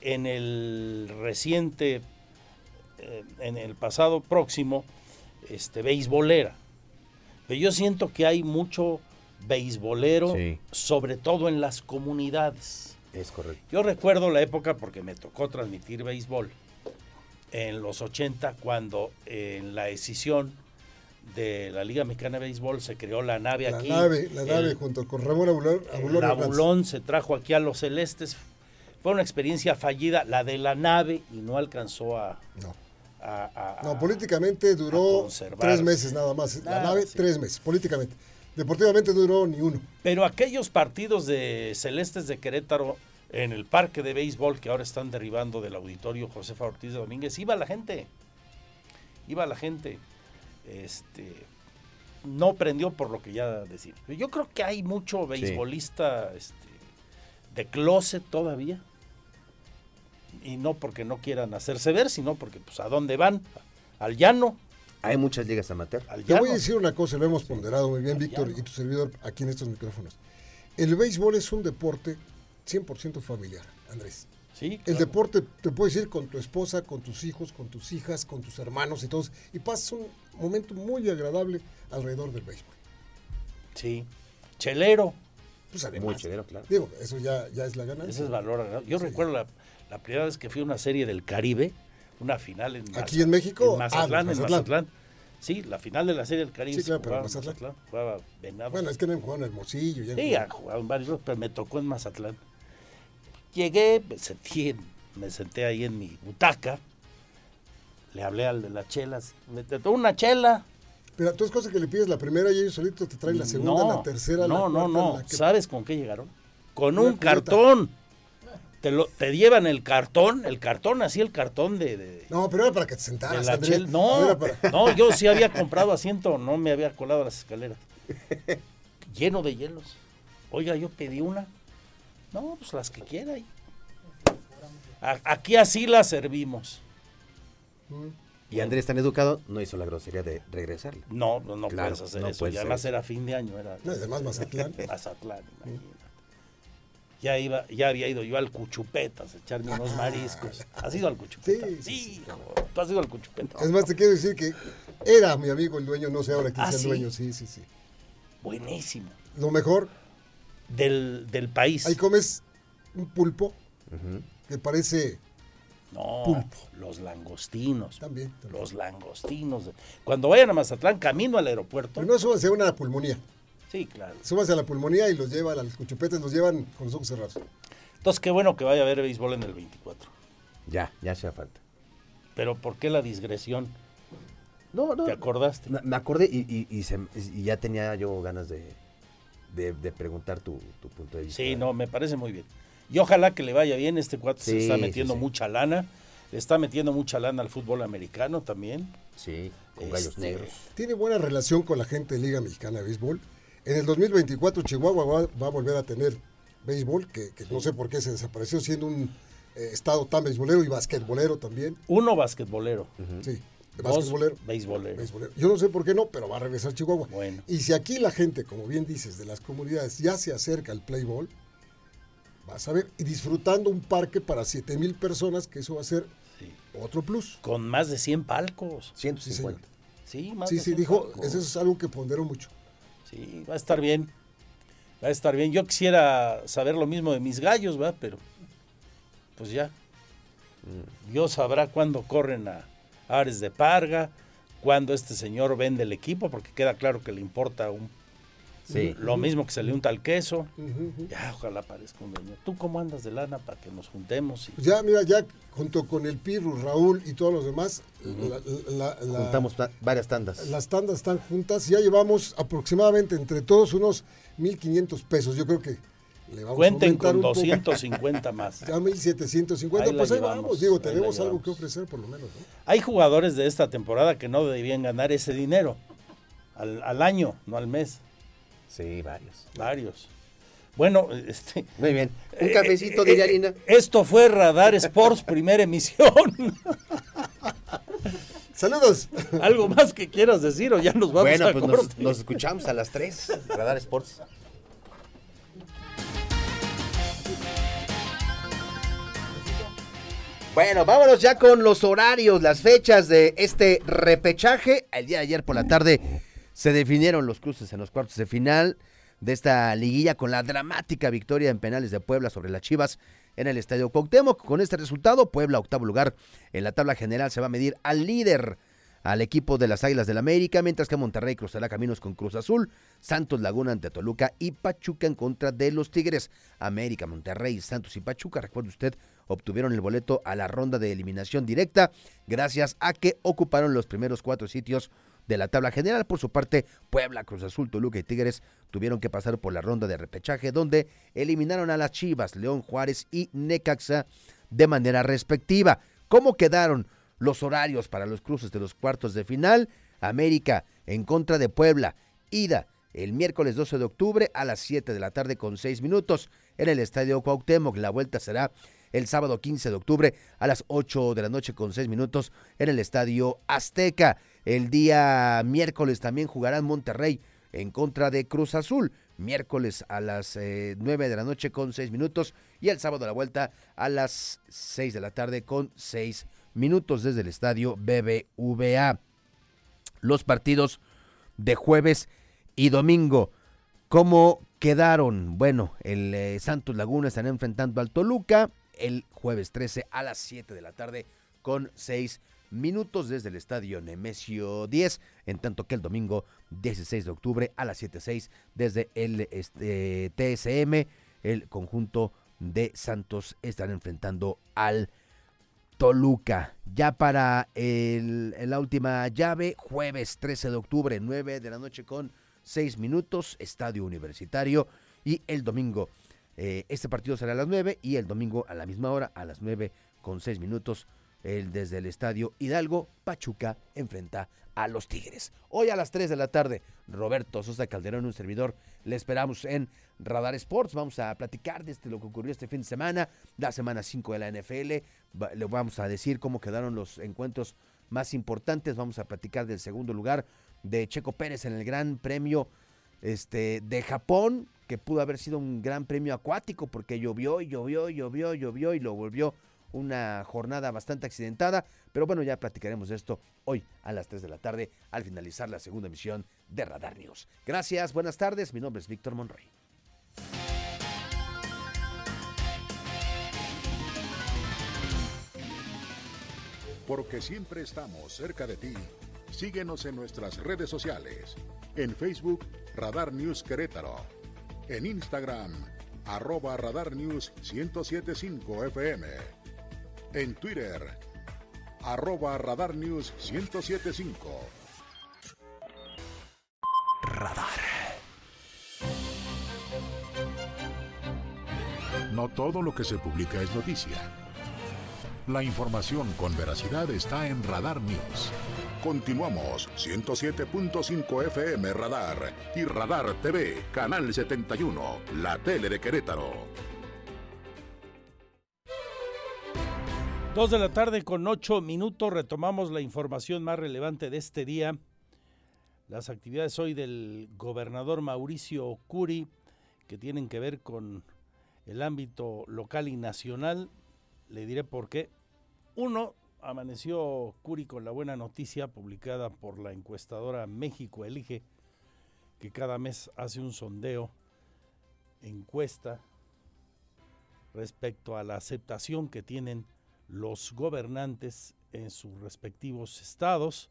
en el reciente, eh, en el pasado próximo, este, beisbolera. Pero yo siento que hay mucho beisbolero, Sí. sobre todo en las comunidades. Es correcto. Yo recuerdo la época porque me tocó transmitir béisbol en los 80 cuando en la decisión de la Liga Mexicana de Béisbol se creó la nave La aquí. nave, la El- nave junto con Ramón Abulón. Abulón se trajo aquí a los celestes. Fue una experiencia fallida, la de la nave, y no alcanzó a... No. A- a- No, políticamente duró tres meses nada más. La nave, sí. tres meses, políticamente. Deportivamente duró ni uno. Pero aquellos partidos de Celestes de Querétaro en el parque de béisbol que ahora están derribando del auditorio Josefa Ortiz de Domínguez, iba la gente. Iba la gente. Este no prendió por lo que ya decía. Yo creo que hay mucho beisbolista este, de closet todavía. Y no porque no quieran hacerse ver, sino porque pues a dónde van, al llano, Hay muchas ligas amateur. al Te llano. voy a decir una cosa, lo hemos ponderado muy bien, Al Víctor, llano. y tu servidor aquí en estos micrófonos. El béisbol es un deporte 100% familiar, Andrés. Sí, El deporte te puedes ir con tu esposa, con tus hijos, con tus hijas, con tus hermanos y todos, y pasas un momento muy agradable alrededor del béisbol. Sí. Chelero. Pues además, Muy chévere, claro. digo, eso ya, ya es la ganancia. Ese es valor agregado. Yo Sí. recuerdo la, la primera vez que fui a una serie del Caribe, una final en ¿Aquí en México? En Mazatlán, Ah, en Mazatlán. Mazatlán. Sí, la final de la serie del Caribe Sí, claro, pero en Mazatlán. Mazatlán. Jugaba Venados. Bueno, es que no han jugado en Hermosillo. ya Sí, han jugado en varios, pero me tocó en Mazatlán. Llegué, me senté, en- me senté ahí en mi butaca. Le hablé al de las chelas. Me tomo una chela. Pero tú es cosa que le pides la primera y ellos solitos te traen la segunda, no, la tercera, no, la no, cuarta, no. la que- ¿Sabes con qué llegaron? Con Una un cubeta. cartón. Te, lo, te llevan el cartón, el cartón, así el cartón de, de, No, pero era para que te sentaras, chel- No, para- no, yo sí había comprado asiento, no me había colado a las escaleras. Lleno de hielos. Oiga, yo pedí una. No, pues las que quiera. Aquí así las servimos. Y Andrés, tan educado, no hizo la grosería de regresarle. No, no, no Claro, puedes hacer no eso. puedes Y hacer además eso. era fin de año. Era, No, además Mazatlán. Mazatlán, imagínate. Ya, iba, ya había ido yo al Cuchupetas a echarme unos mariscos. ¿Has ido al Cuchupetas? Sí, Sí, hijo. ¿Tú has ido al Cuchupetas? Es más, te quiero decir que era mi amigo el dueño, no sé ahora quién ¿Ah, es el sí? dueño. Sí, sí, sí. Buenísimo. Lo mejor, Del, del país. ahí comes un pulpo que parece No, pulpo. los langostinos. También, Los langostinos. Cuando vayan a Mazatlán, camino al aeropuerto. Primero súbanse a una pulmonía. Sí, claro. Súbanse a la pulmonía y los llevan, a los cuchupetes los llevan con los ojos cerrados. Entonces, qué bueno que vaya a haber béisbol en el 24. Ya, ya hacía falta. Pero ¿por qué la digresión? No, no. ¿Te acordaste? Me, me acordé y, y- y se- y ya tenía yo ganas de, de- de preguntar tu, tu punto de vista. Sí, no, me parece muy bien. Y ojalá que le vaya bien. Este cuate se Sí, está sí, metiendo sí. mucha lana. Le está metiendo mucha lana al fútbol americano también. Sí, con gallos Este, negros. Tiene buena relación con la gente de Liga Mexicana de Béisbol. En el 2024 Chihuahua va, va a volver a tener béisbol, que, que no sé por qué se desapareció siendo un eh, estado tan beisbolero y basquetbolero también. Uno basquetbolero. Sí, basquetbolero. beisbolero. beisbolero. Yo no sé por qué no, pero va a regresar Chihuahua. Bueno. Y si aquí la gente, como bien dices, de las comunidades ya se acerca al play ball, vas a ver, y disfrutando un parque para 7 mil personas, que eso va a ser otro plus. Con más de 100 palcos. 150. Sí, más Sí, de sí, 100 dijo, palcos. eso es algo que ponderó mucho. Sí, va a estar bien. Va a estar bien. Yo quisiera saber lo mismo de mis gallos, ¿va? Pero, pues ya. Dios sabrá cuándo corren a Ares de Parga, cuándo este señor vende el equipo, porque queda claro que le importa un, Sí. lo mismo que se le unta al queso. Ya, ojalá parezca un dueño. ¿Tú cómo andas de lana para que nos juntemos? y- Pues ya, mira, ya junto con el Pirru, Raúl y todos los demás, la- la- la- Juntamos ta- varias tandas. las tandas están juntas y ya llevamos aproximadamente entre todos unos 1.500 pesos. Yo creo que le vamos Cuenten a aumentar con un poco. 250 más. Ya 1.750, Ahí la pues ahí llevamos, vamos. Digo, tenemos algo que ofrecer por lo menos. ¿no? Hay jugadores de esta temporada que no debían ganar ese dinero al, al año, no al mes. Sí, varios. Varios. Bueno, este. Muy bien. Un eh, cafecito, eh, diría eh, Lina. Esto fue Radar Sports, primera emisión. Saludos. ¿Algo más que quieras decir o ya nos vamos Bueno, a pues nos, corte? nos escuchamos a las 3. Radar Sports. Bueno, vámonos ya con los horarios, las fechas de este repechaje. El día de ayer por la tarde se definieron los cruces en los cuartos de final de esta liguilla con la dramática victoria en penales de Puebla sobre las Chivas en el Estadio Cuauhtémoc. Con este resultado, Puebla, octavo lugar en la tabla general, se va a medir al líder, al equipo de las Águilas del América, mientras que Monterrey cruzará caminos con Cruz Azul, Santos Laguna ante Toluca y Pachuca en contra de los Tigres. América, Monterrey, Santos y Pachuca, recuerde usted, obtuvieron el boleto a la ronda de eliminación directa gracias a que ocuparon los primeros cuatro sitios de la tabla general. Por su parte, Puebla, Cruz Azul, Toluca y Tigres tuvieron que pasar por la ronda de repechaje donde eliminaron a las Chivas, León Juárez y Necaxa de manera respectiva. ¿Cómo quedaron los horarios para los cruces de los cuartos de final? América en contra de Puebla, ida el miércoles 12 de octubre a las 7 de la tarde con 6 minutos en el Estadio Cuauhtémoc. La vuelta será el sábado 15 de octubre a las 8 de la noche con 6 minutos en el Estadio Azteca. El día miércoles también jugarán Monterrey en contra de Cruz Azul. Miércoles a las eh, 9 de la noche con 6 minutos y el sábado la vuelta a las 6 de la tarde con 6 minutos desde el Estadio BBVA. Los partidos de jueves y domingo. ¿Cómo quedaron? Bueno, el eh, Santos Laguna estará enfrentando al Toluca el jueves 13 a las 7 de la tarde con 6 minutos desde el estadio Nemesio 10, en tanto que el domingo 16 de octubre a las 7.06 desde el este, TSM, el conjunto de Santos estará enfrentando al Toluca. Ya para el- la última llave, jueves 13 de octubre, 9 de la noche con 6 minutos, Estadio Universitario. Y el domingo, eh, este partido será a las 9 y el domingo a la misma hora, a las 9 con 6 minutos, el, desde el Estadio Hidalgo, Pachuca enfrenta a los Tigres. Hoy a las 3 de la tarde, Roberto Sosa Calderón, un servidor, le esperamos en Radar Sports. Vamos a platicar de este, lo que ocurrió este fin de semana, la semana 5 de la NFL. Le vamos a decir cómo quedaron los encuentros más importantes. Vamos a platicar del segundo lugar de Checo Pérez en el Gran Premio este, de Japón, que pudo haber sido un gran premio acuático porque llovió y llovió y llovió y llovió y lo volvió una jornada bastante accidentada. Pero bueno, ya platicaremos de esto hoy a las 3 de la tarde al finalizar la segunda emisión de Radar News. Gracias, buenas tardes. Mi nombre es Víctor Monroy. Porque siempre estamos cerca de ti. Síguenos en nuestras redes sociales. En Facebook, Radar News Querétaro. En Instagram, arroba Radar News 1075 FM. En Twitter, arroba Radar News 1075. Radar. No todo lo que se publica es noticia. La información con veracidad está en Radar News. Continuamos 107.5 FM Radar y Radar TV, Canal 71, la tele de Querétaro. Dos de la tarde con ocho minutos retomamos la información más relevante de este día. Las actividades hoy del gobernador Mauricio Curi que tienen que ver con el ámbito local y nacional. Le diré por qué. Uno, amaneció Curi con la buena noticia publicada por la encuestadora México Elige, que cada mes hace un sondeo, encuesta respecto a la aceptación que tienen los gobernantes en sus respectivos estados.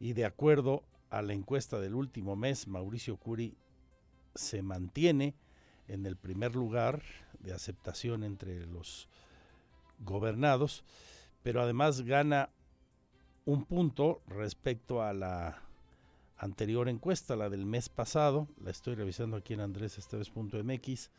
Y de acuerdo a la encuesta del último mes, Mauricio Curi se mantiene en el primer lugar de aceptación entre los gobernados, pero además gana un punto respecto a la anterior encuesta, la del mes pasado, la estoy revisando aquí en andresesteves.mx,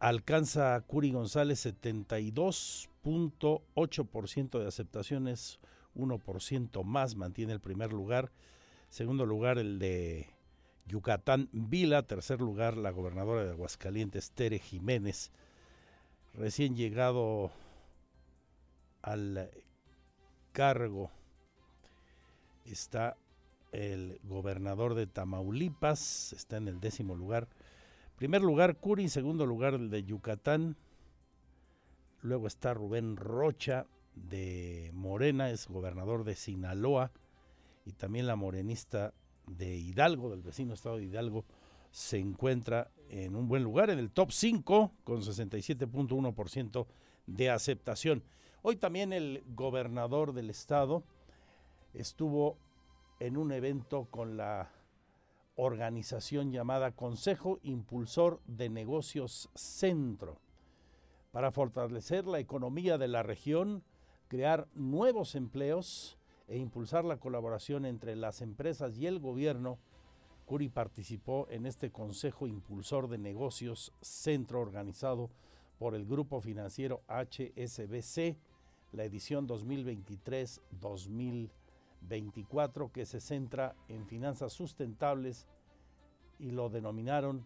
alcanza Curi González 72.8% de aceptaciones, 1% más, mantiene el primer lugar. Segundo lugar, el de Yucatán Vila. Tercer lugar, la gobernadora de Aguascalientes, Tere Jiménez. Recién llegado al cargo está el gobernador de Tamaulipas, está en el décimo lugar. Primer lugar, Curi, segundo lugar el de Yucatán. Luego está Rubén Rocha de Morena, es gobernador de Sinaloa. Y también la morenista de Hidalgo, del vecino estado de Hidalgo, se encuentra en un buen lugar, en el top 5, con 67.1% de aceptación. Hoy también el gobernador del estado estuvo en un evento con la organización llamada Consejo Impulsor de Negocios Centro para fortalecer la economía de la región, crear nuevos empleos e impulsar la colaboración entre las empresas y el gobierno. Curi participó en este Consejo Impulsor de Negocios Centro organizado por el grupo financiero HSBC, la edición 2023-2024 que se centra en finanzas sustentables y lo denominaron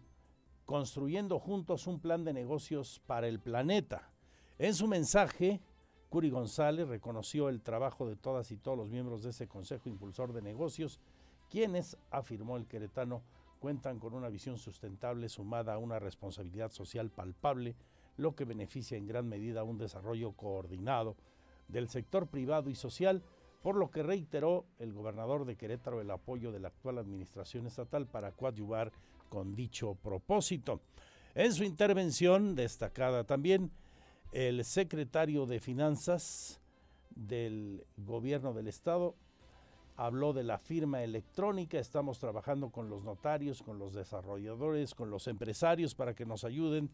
Construyendo juntos un plan de negocios para el planeta. En su mensaje, Curi González reconoció el trabajo de todas y todos los miembros de ese Consejo Impulsor de Negocios, quienes, afirmó el queretano, cuentan con una visión sustentable sumada a una responsabilidad social palpable, lo que beneficia en gran medida un desarrollo coordinado del sector privado y social, por lo que reiteró el gobernador de Querétaro el apoyo de la actual administración estatal para coadyuvar con dicho propósito. En su intervención destacada también, el secretario de Finanzas del gobierno del estado habló de la firma electrónica, estamos trabajando con los notarios, con los desarrolladores, con los empresarios para que nos ayuden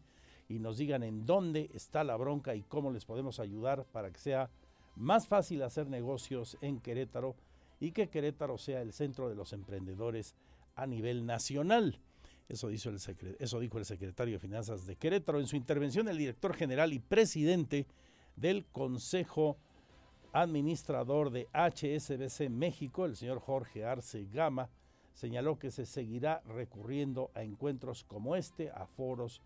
y nos digan en dónde está la bronca y cómo les podemos ayudar para que sea más fácil hacer negocios en Querétaro y que Querétaro sea el centro de los emprendedores a nivel nacional. Eso, dijo el eso dijo el secretario de Finanzas de Querétaro en su intervención. El director general y presidente del Consejo Administrador de HSBC México, el señor Jorge Arce Gama, señaló que se seguirá recurriendo a encuentros como este, a foros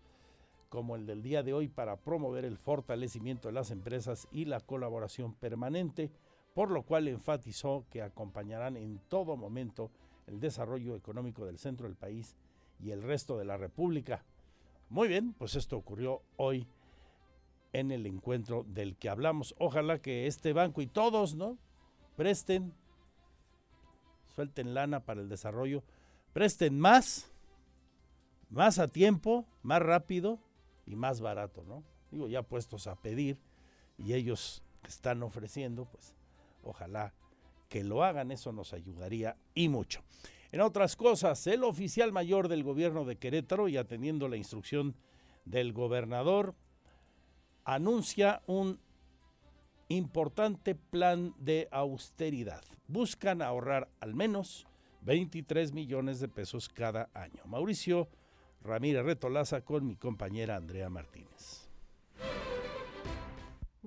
como el del día de hoy para promover el fortalecimiento de las empresas y la colaboración permanente, por lo cual enfatizó que acompañarán en todo momento el desarrollo económico del centro del país y el resto de la República. Muy bien, pues esto ocurrió hoy en el encuentro del que hablamos. Ojalá que este banco y todos, ¿no? Presten, suelten lana para el desarrollo, presten más, más a tiempo, más rápido y más barato, ¿no? Digo, ya puestos a pedir y ellos están ofreciendo, pues ojalá que lo hagan, eso nos ayudaría y mucho. En otras cosas, el oficial mayor del gobierno de Querétaro, y atendiendo la instrucción del gobernador, anuncia un importante plan de austeridad. Buscan ahorrar al menos 23 millones de pesos cada año. Mauricio Ramírez Retolaza con mi compañera Andrea Martínez.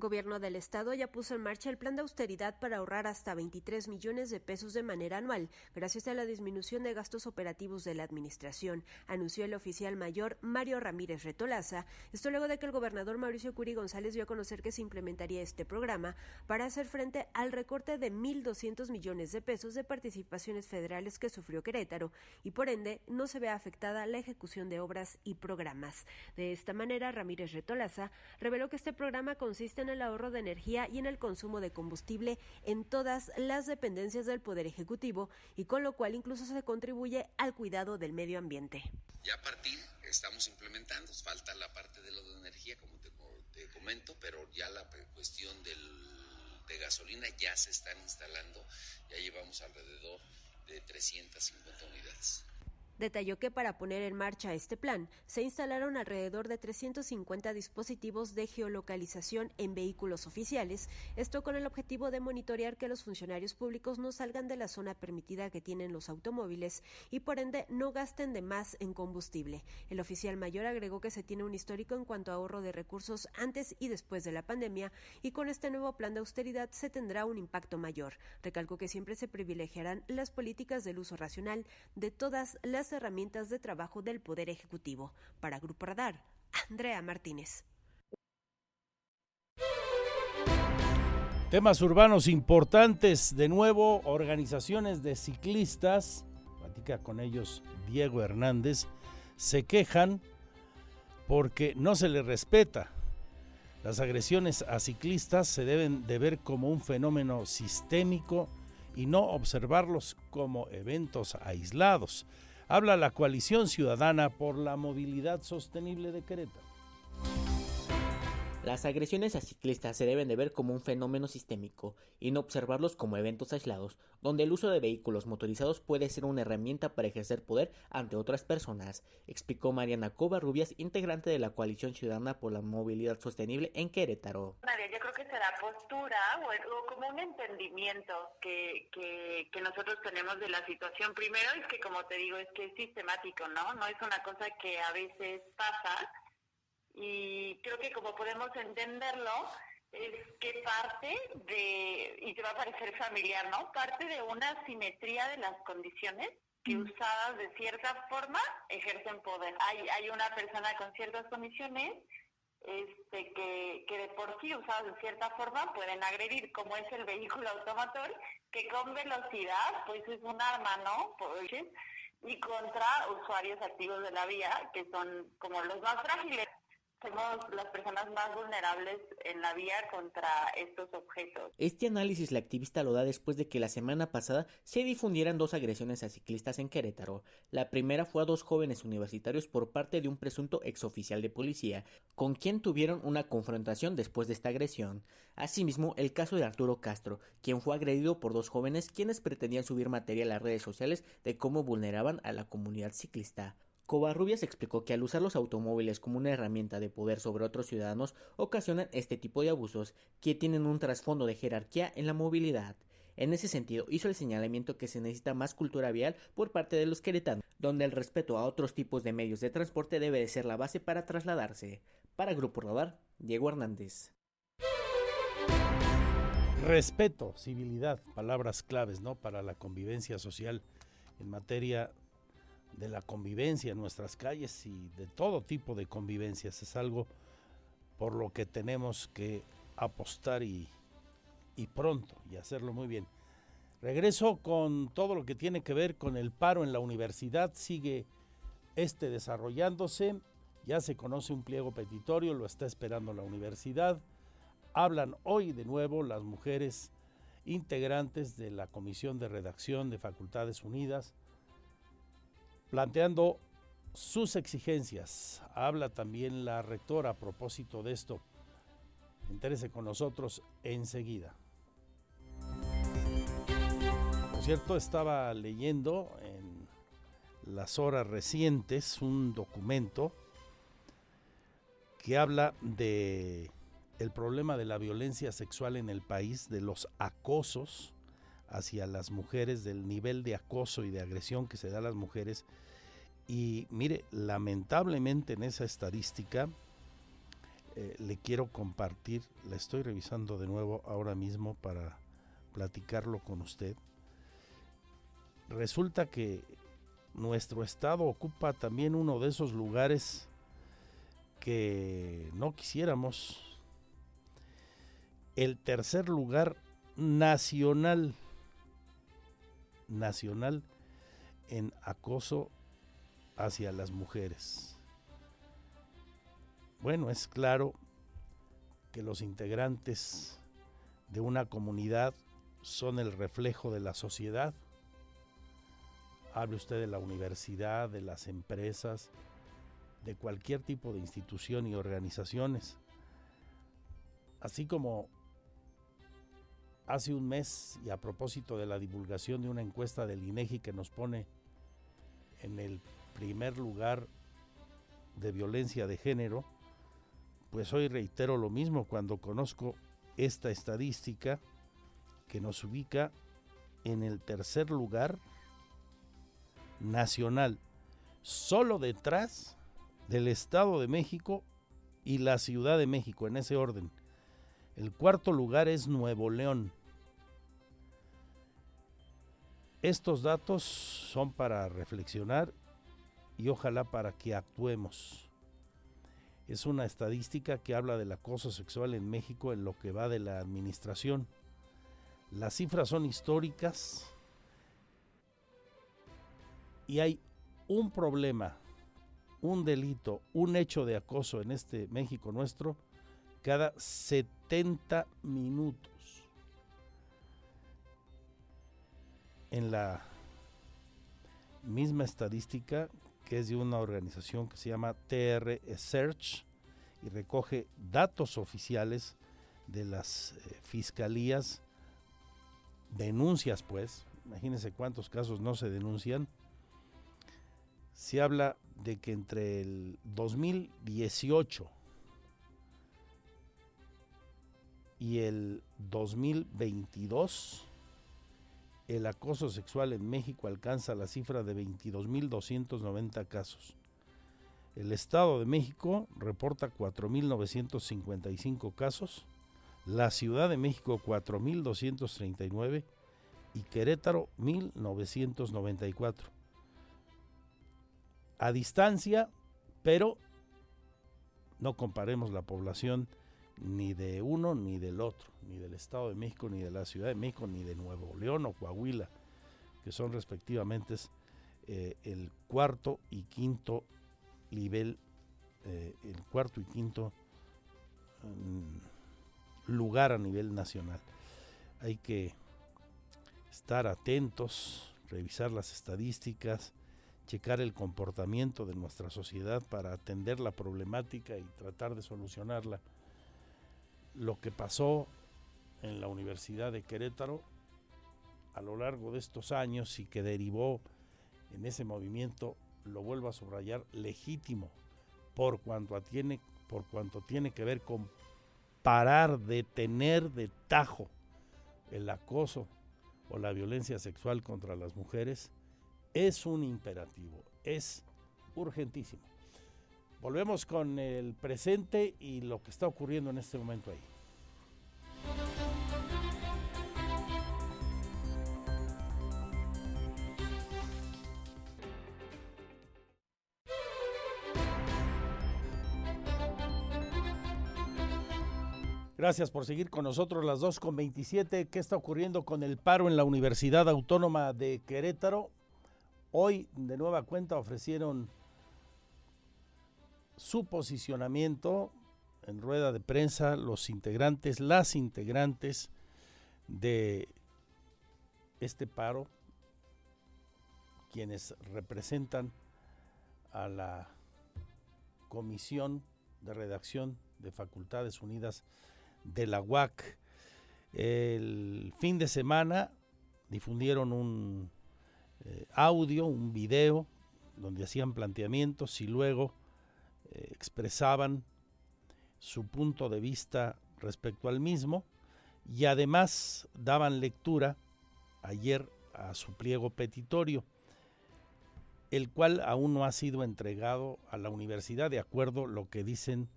Gobierno del Estado ya puso en marcha el plan de austeridad para ahorrar hasta 23 millones de pesos de manera anual, gracias a la disminución de gastos operativos de la Administración, anunció el oficial mayor Mario Ramírez Retolaza. Esto luego de que el gobernador Mauricio Curi González dio a conocer que se implementaría este programa para hacer frente al recorte de 1.200 millones de pesos de participaciones federales que sufrió Querétaro y por ende no se ve afectada la ejecución de obras y programas. De esta manera, Ramírez Retolaza reveló que este programa consiste en el ahorro de energía y en el consumo de combustible en todas las dependencias del Poder Ejecutivo y con lo cual incluso se contribuye al cuidado del medio ambiente. Ya a partir estamos implementando, falta la parte de la energía como te, comento, pero ya la cuestión de gasolina ya se están instalando, ya llevamos alrededor de 350 unidades. Detalló que para poner en marcha este plan se instalaron alrededor de 350 dispositivos de geolocalización en vehículos oficiales, esto con el objetivo de monitorear que los funcionarios públicos no salgan de la zona permitida que tienen los automóviles y por ende no gasten de más en combustible. El oficial mayor agregó que se tiene un histórico en cuanto a ahorro de recursos antes y después de la pandemia y con este nuevo plan de austeridad se tendrá un impacto mayor. Recalcó que siempre se privilegiarán las políticas del uso racional de todas las herramientas de trabajo del Poder Ejecutivo. Para Grupo Radar, Andrea Martínez. Temas urbanos importantes, de nuevo, organizaciones de ciclistas, platica con ellos Diego Hernández, se quejan porque no se les respeta. Las agresiones a ciclistas se deben de ver como un fenómeno sistémico y no observarlos como eventos aislados habla la coalición ciudadana por la movilidad sostenible de Querétaro. Las agresiones a ciclistas se deben de ver como un fenómeno sistémico y no observarlos como eventos aislados, donde el uso de vehículos motorizados puede ser una herramienta para ejercer poder ante otras personas, explicó Mariana Rubias, integrante de la Coalición Ciudadana por la Movilidad Sostenible en Querétaro. María, yo creo que será postura o, como un entendimiento que, que nosotros tenemos de la situación. Primero es que, como te digo, es que es sistemático, ¿no? No es una cosa que a veces pasa y creo que como podemos entenderlo, es que parte de, y te va a parecer familiar, ¿no? Parte de una simetría de las condiciones que usadas de cierta forma ejercen poder. Hay, hay una persona con ciertas condiciones este, que, que de por sí usadas de cierta forma pueden agredir, como es el vehículo automotor, que con velocidad pues es un arma, ¿no? y contra usuarios activos de la vía, que son como los más frágiles somos las personas más vulnerables en la vía contra estos objetos. Este análisis la activista lo da después de que la semana pasada se difundieran dos agresiones a ciclistas en Querétaro. La primera fue a dos jóvenes universitarios por parte de un presunto exoficial de policía, con quien tuvieron una confrontación después de esta agresión. Asimismo, el caso de Arturo Castro, quien fue agredido por dos jóvenes quienes pretendían subir material a las redes sociales de cómo vulneraban a la comunidad ciclista. Covarrubias explicó que al usar los automóviles como una herramienta de poder sobre otros ciudadanos ocasionan este tipo de abusos que tienen un trasfondo de jerarquía en la movilidad. En ese sentido, hizo el señalamiento que se necesita más cultura vial por parte de los queretanos, donde el respeto a otros tipos de medios de transporte debe de ser la base para trasladarse. Para Grupo Radar, Diego Hernández. Respeto, civilidad, palabras claves, ¿no? Para la convivencia social en materia de la convivencia en nuestras calles y de todo tipo de convivencias. Es algo por lo que tenemos que apostar y, y pronto y hacerlo muy bien. Regreso con todo lo que tiene que ver con el paro en la universidad. Sigue este desarrollándose. Ya se conoce un pliego petitorio, lo está esperando la universidad. Hablan hoy de nuevo las mujeres integrantes de la Comisión de Redacción de Facultades Unidas, planteando sus exigencias. Habla también la rectora a propósito de esto. Interese con nosotros enseguida. Por cierto, estaba leyendo en las horas recientes un documento que habla de el problema de la violencia sexual en el país, de los acosos hacia las mujeres, del nivel de acoso y de agresión que se da a las mujeres. Y mire, lamentablemente en esa estadística, eh, le quiero compartir, la estoy revisando de nuevo ahora mismo para platicarlo con usted. Resulta que nuestro estado ocupa también uno de esos lugares que no quisiéramos el tercer lugar nacional, nacional en acoso hacia las mujeres. Bueno, es claro que los integrantes de una comunidad son el reflejo de la sociedad. Hable usted de la universidad, de las empresas, de cualquier tipo de institución y organizaciones. Así como hace un mes y a propósito de la divulgación de una encuesta del INEGI que nos pone en el primer lugar de violencia de género, pues hoy reitero lo mismo cuando conozco esta estadística que nos ubica en el tercer lugar nacional, solo detrás del Estado de México y la Ciudad de México, en ese orden. El cuarto lugar es Nuevo León. Estos datos son para reflexionar y ojalá para que actuemos. Es una estadística que habla del acoso sexual en México en lo que va de la administración. Las cifras son históricas y hay un problema, un delito, un hecho de acoso en este México nuestro cada 70 minutos. En la misma estadística que es de una organización que se llama TR Search y recoge datos oficiales de las eh, fiscalías, denuncias pues, imagínense cuántos casos no se denuncian. Se habla de que entre el 2018 y el 2022 el acoso sexual en México alcanza la cifra de 22.290 casos. El Estado de México reporta 4.955 casos, la Ciudad de México 4.239 y Querétaro 1.994. A distancia, pero no comparemos la población ni de uno ni del otro, ni del Estado de México, ni de la Ciudad de México, ni de Nuevo León o Coahuila, que son respectivamente eh, el cuarto y quinto nivel, eh, el cuarto y quinto mm, lugar a nivel nacional. Hay que estar atentos, revisar las estadísticas, checar el comportamiento de nuestra sociedad para atender la problemática y tratar de solucionarla lo que pasó en la Universidad de Querétaro a lo largo de estos años y que derivó en ese movimiento lo vuelvo a subrayar, legítimo, por cuanto tiene, por cuanto tiene que ver con parar, detener de tajo el acoso o la violencia sexual contra las mujeres, es un imperativo, es urgentísimo. Volvemos con el presente y lo que está ocurriendo en este momento ahí. Gracias por seguir con nosotros las 2 con 27. ¿Qué está ocurriendo con el paro en la Universidad Autónoma de Querétaro? Hoy, de nueva cuenta, ofrecieron su posicionamiento en rueda de prensa los integrantes, las integrantes de este paro, quienes representan a la Comisión de Redacción de Facultades Unidas de la UAC. El fin de semana difundieron un eh, audio, un video, donde hacían planteamientos y luego expresaban su punto de vista respecto al mismo y además daban lectura ayer a su pliego petitorio, el cual aún no ha sido entregado a la universidad de acuerdo a lo que dicen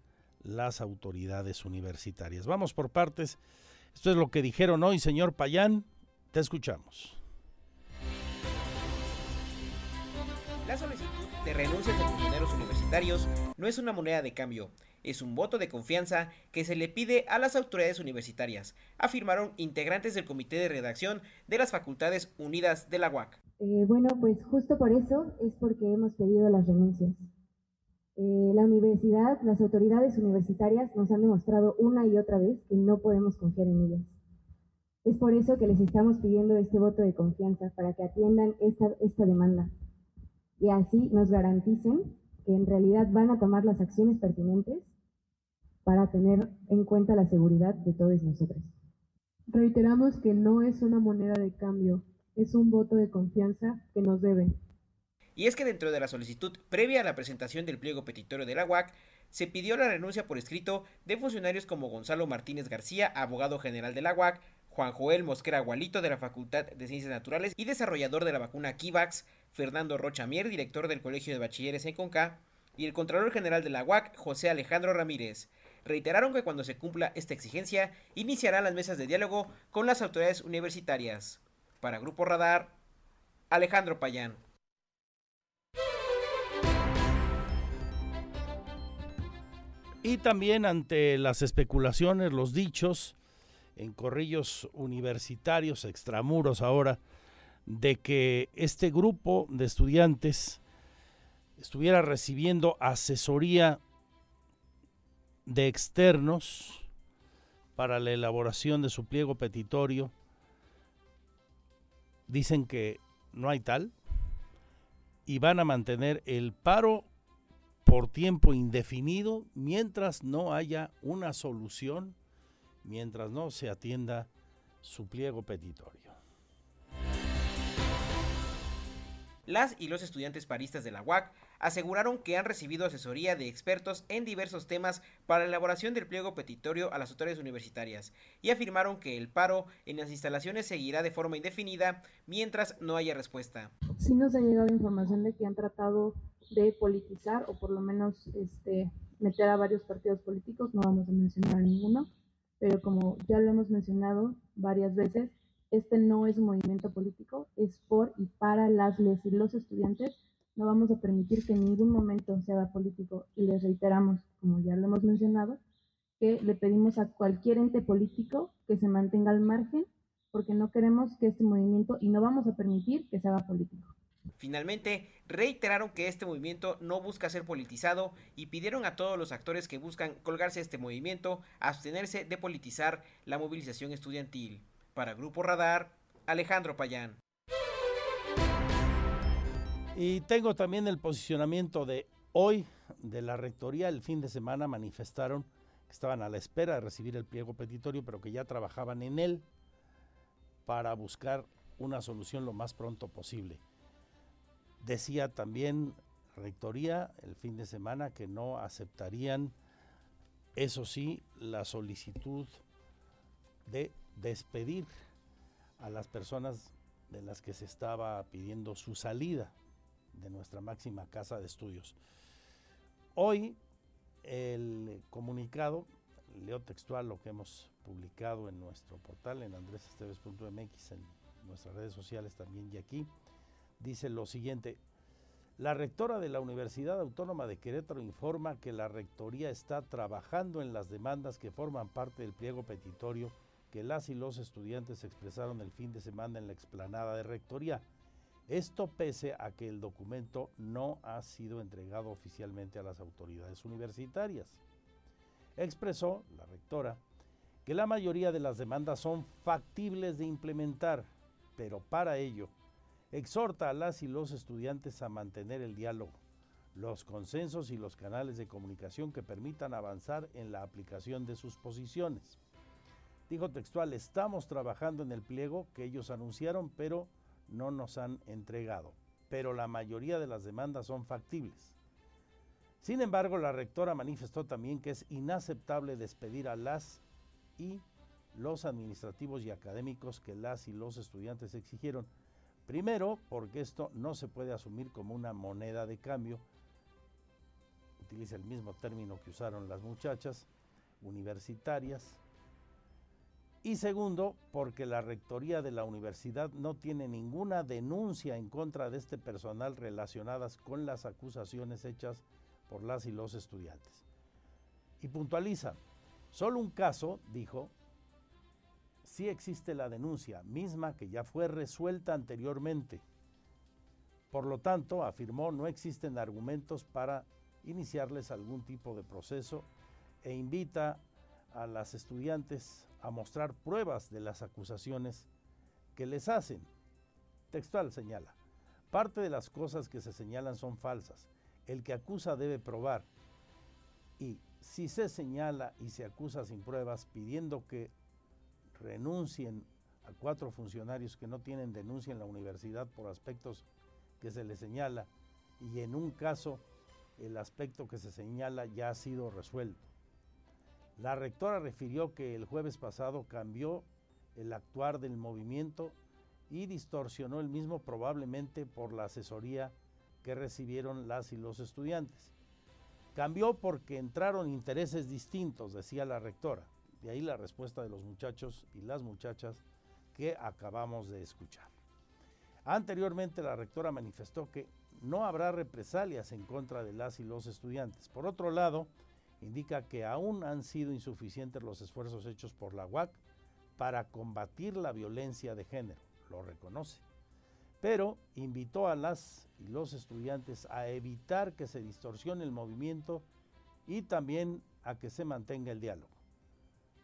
las autoridades universitarias. Vamos por partes. Esto es lo que dijeron hoy, señor Payán. Te escuchamos. Renuncias de funcionarios universitarios no es una moneda de cambio, es un voto de confianza que se le pide a las autoridades universitarias, afirmaron integrantes del comité de redacción de las Facultades Unidas de la UAC. Eh, bueno, pues justo por eso es porque hemos pedido las renuncias. Eh, la universidad, las autoridades universitarias nos han demostrado una y otra vez que no podemos confiar en ellas. Es por eso que les estamos pidiendo este voto de confianza para que atiendan esta demanda y así nos garanticen que en realidad van a tomar las acciones pertinentes para tener en cuenta la seguridad de todos nosotros. Reiteramos que no es una moneda de cambio, es un voto de confianza que nos deben. Y es que dentro de la solicitud previa a la presentación del pliego petitorio de la UAC, se pidió la renuncia por escrito de funcionarios como Gonzalo Martínez García, abogado general de la UAC, Juan Joel Mosquera Gualito de la Facultad de Ciencias Naturales y desarrollador de la vacuna Kivax, Fernando Rocha Mier, director del Colegio de Bachilleres en Conca, y el Contralor General de la UAC, José Alejandro Ramírez. Reiteraron que cuando se cumpla esta exigencia, iniciarán las mesas de diálogo con las autoridades universitarias. Para Grupo Radar, Alejandro Payán. Y también ante las especulaciones, los dichos en corrillos universitarios, extramuros ahora, de que este grupo de estudiantes estuviera recibiendo asesoría de externos para la elaboración de su pliego petitorio. Dicen que no hay tal y van a mantener el paro por tiempo indefinido mientras no haya una solución, mientras no se atienda su pliego petitorio. Las y los estudiantes paristas de la UAC aseguraron que han recibido asesoría de expertos en diversos temas para la elaboración del pliego petitorio a las autoridades universitarias y afirmaron que el paro en las instalaciones seguirá de forma indefinida mientras no haya respuesta. Sí nos ha llegado información de que han tratado de politizar o por lo menos este, meter a varios partidos políticos, no vamos a mencionar a ninguno, pero como ya lo hemos mencionado varias veces, este no es un movimiento político, es por y para las les y los estudiantes. No vamos a permitir que en ningún momento se haga político y les reiteramos, como ya lo hemos mencionado, que le pedimos a cualquier ente político que se mantenga al margen porque no queremos que este movimiento y no vamos a permitir que se haga político. Finalmente, reiteraron que este movimiento no busca ser politizado y pidieron a todos los actores que buscan colgarse a este movimiento abstenerse de politizar la movilización estudiantil. Para Grupo Radar, Alejandro Payán. Y tengo también el posicionamiento de hoy de la Rectoría. El fin de semana manifestaron que estaban a la espera de recibir el pliego petitorio, pero que ya trabajaban en él para buscar una solución lo más pronto posible. Decía también rectoría el fin de semana que no aceptarían, eso sí, la solicitud de despedir a las personas de las que se estaba pidiendo su salida de nuestra máxima casa de estudios. Hoy el comunicado, leo textual lo que hemos publicado en nuestro portal en andresesteves.mx, en nuestras redes sociales también y aquí, dice lo siguiente, la rectora de la Universidad Autónoma de Querétaro informa que la rectoría está trabajando en las demandas que forman parte del pliego petitorio que las y los estudiantes expresaron el fin de semana en la explanada de rectoría. Esto pese a que el documento no ha sido entregado oficialmente a las autoridades universitarias. Expresó la rectora que la mayoría de las demandas son factibles de implementar, pero para ello exhorta a las y los estudiantes a mantener el diálogo, los consensos y los canales de comunicación que permitan avanzar en la aplicación de sus posiciones. Dijo textual, estamos trabajando en el pliego que ellos anunciaron, pero no nos han entregado, pero la mayoría de las demandas son factibles. Sin embargo, la rectora manifestó también que es inaceptable despedir a las y los administrativos y académicos que las y los estudiantes exigieron, Primero, porque esto no se puede asumir como una moneda de cambio, utiliza el mismo término que usaron las muchachas universitarias. Y segundo, porque la rectoría de la universidad no tiene ninguna denuncia en contra de este personal relacionadas con las acusaciones hechas por las y los estudiantes. Y puntualiza, solo un caso, dijo, sí existe la denuncia, misma que ya fue resuelta anteriormente. Por lo tanto, afirmó, no existen argumentos para iniciarles algún tipo de proceso e invita a las estudiantes a mostrar pruebas de las acusaciones que les hacen. Textual señala, parte de las cosas que se señalan son falsas. El que acusa debe probar. Y si se señala y se acusa sin pruebas pidiendo que renuncien a cuatro funcionarios que no tienen denuncia en la universidad por aspectos que se les señala y en un caso el aspecto que se señala ya ha sido resuelto. La rectora refirió que el jueves pasado cambió el actuar del movimiento y distorsionó el mismo probablemente por la asesoría que recibieron las y los estudiantes. Cambió porque entraron intereses distintos, decía la rectora. De ahí la respuesta de los muchachos y las muchachas que acabamos de escuchar. Anteriormente la rectora manifestó que no habrá represalias en contra de las y los estudiantes. Por otro lado, indica que aún han sido insuficientes los esfuerzos hechos por la UAC para combatir la violencia de género, lo reconoce. Pero invitó a las y los estudiantes a evitar que se distorsione el movimiento y también a que se mantenga el diálogo.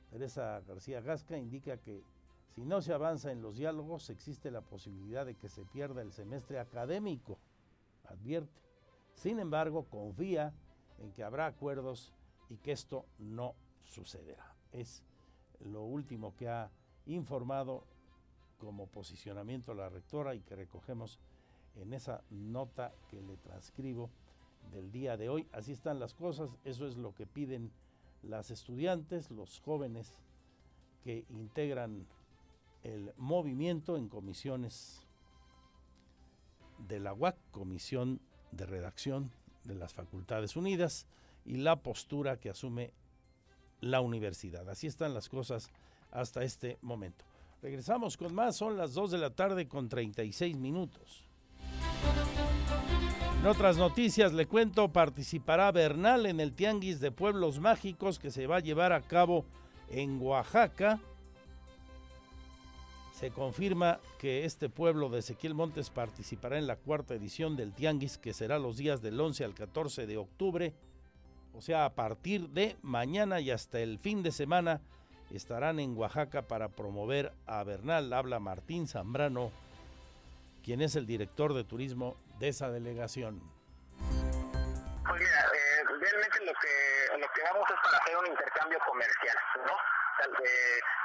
Teresa García Gasca indica que si no se avanza en los diálogos existe la posibilidad de que se pierda el semestre académico, advierte. Sin embargo, confía en que habrá acuerdos y que esto no sucederá. Es lo último que ha informado como posicionamiento la rectora y que recogemos en esa nota que le transcribo del día de hoy. Así están las cosas, eso es lo que piden las estudiantes, los jóvenes que integran el movimiento en comisiones de la UAC, Comisión de Redacción de las Facultades Unidas, y la postura que asume la universidad. Así están las cosas hasta este momento. Regresamos con más, son las 2 de la tarde con 36 minutos. En otras noticias le cuento, participará Bernal en el Tianguis de Pueblos Mágicos que se va a llevar a cabo en Oaxaca. Se confirma que este pueblo de Ezequiel Montes participará en la cuarta edición del Tianguis que será los días del 11 al 14 de octubre. O sea, a partir de mañana y hasta el fin de semana estarán en Oaxaca para promover a Bernal. Habla Martín Zambrano, quien es el director de turismo de esa delegación? Pues mira, eh, realmente lo que, lo que vamos es para hacer un intercambio comercial, ¿no?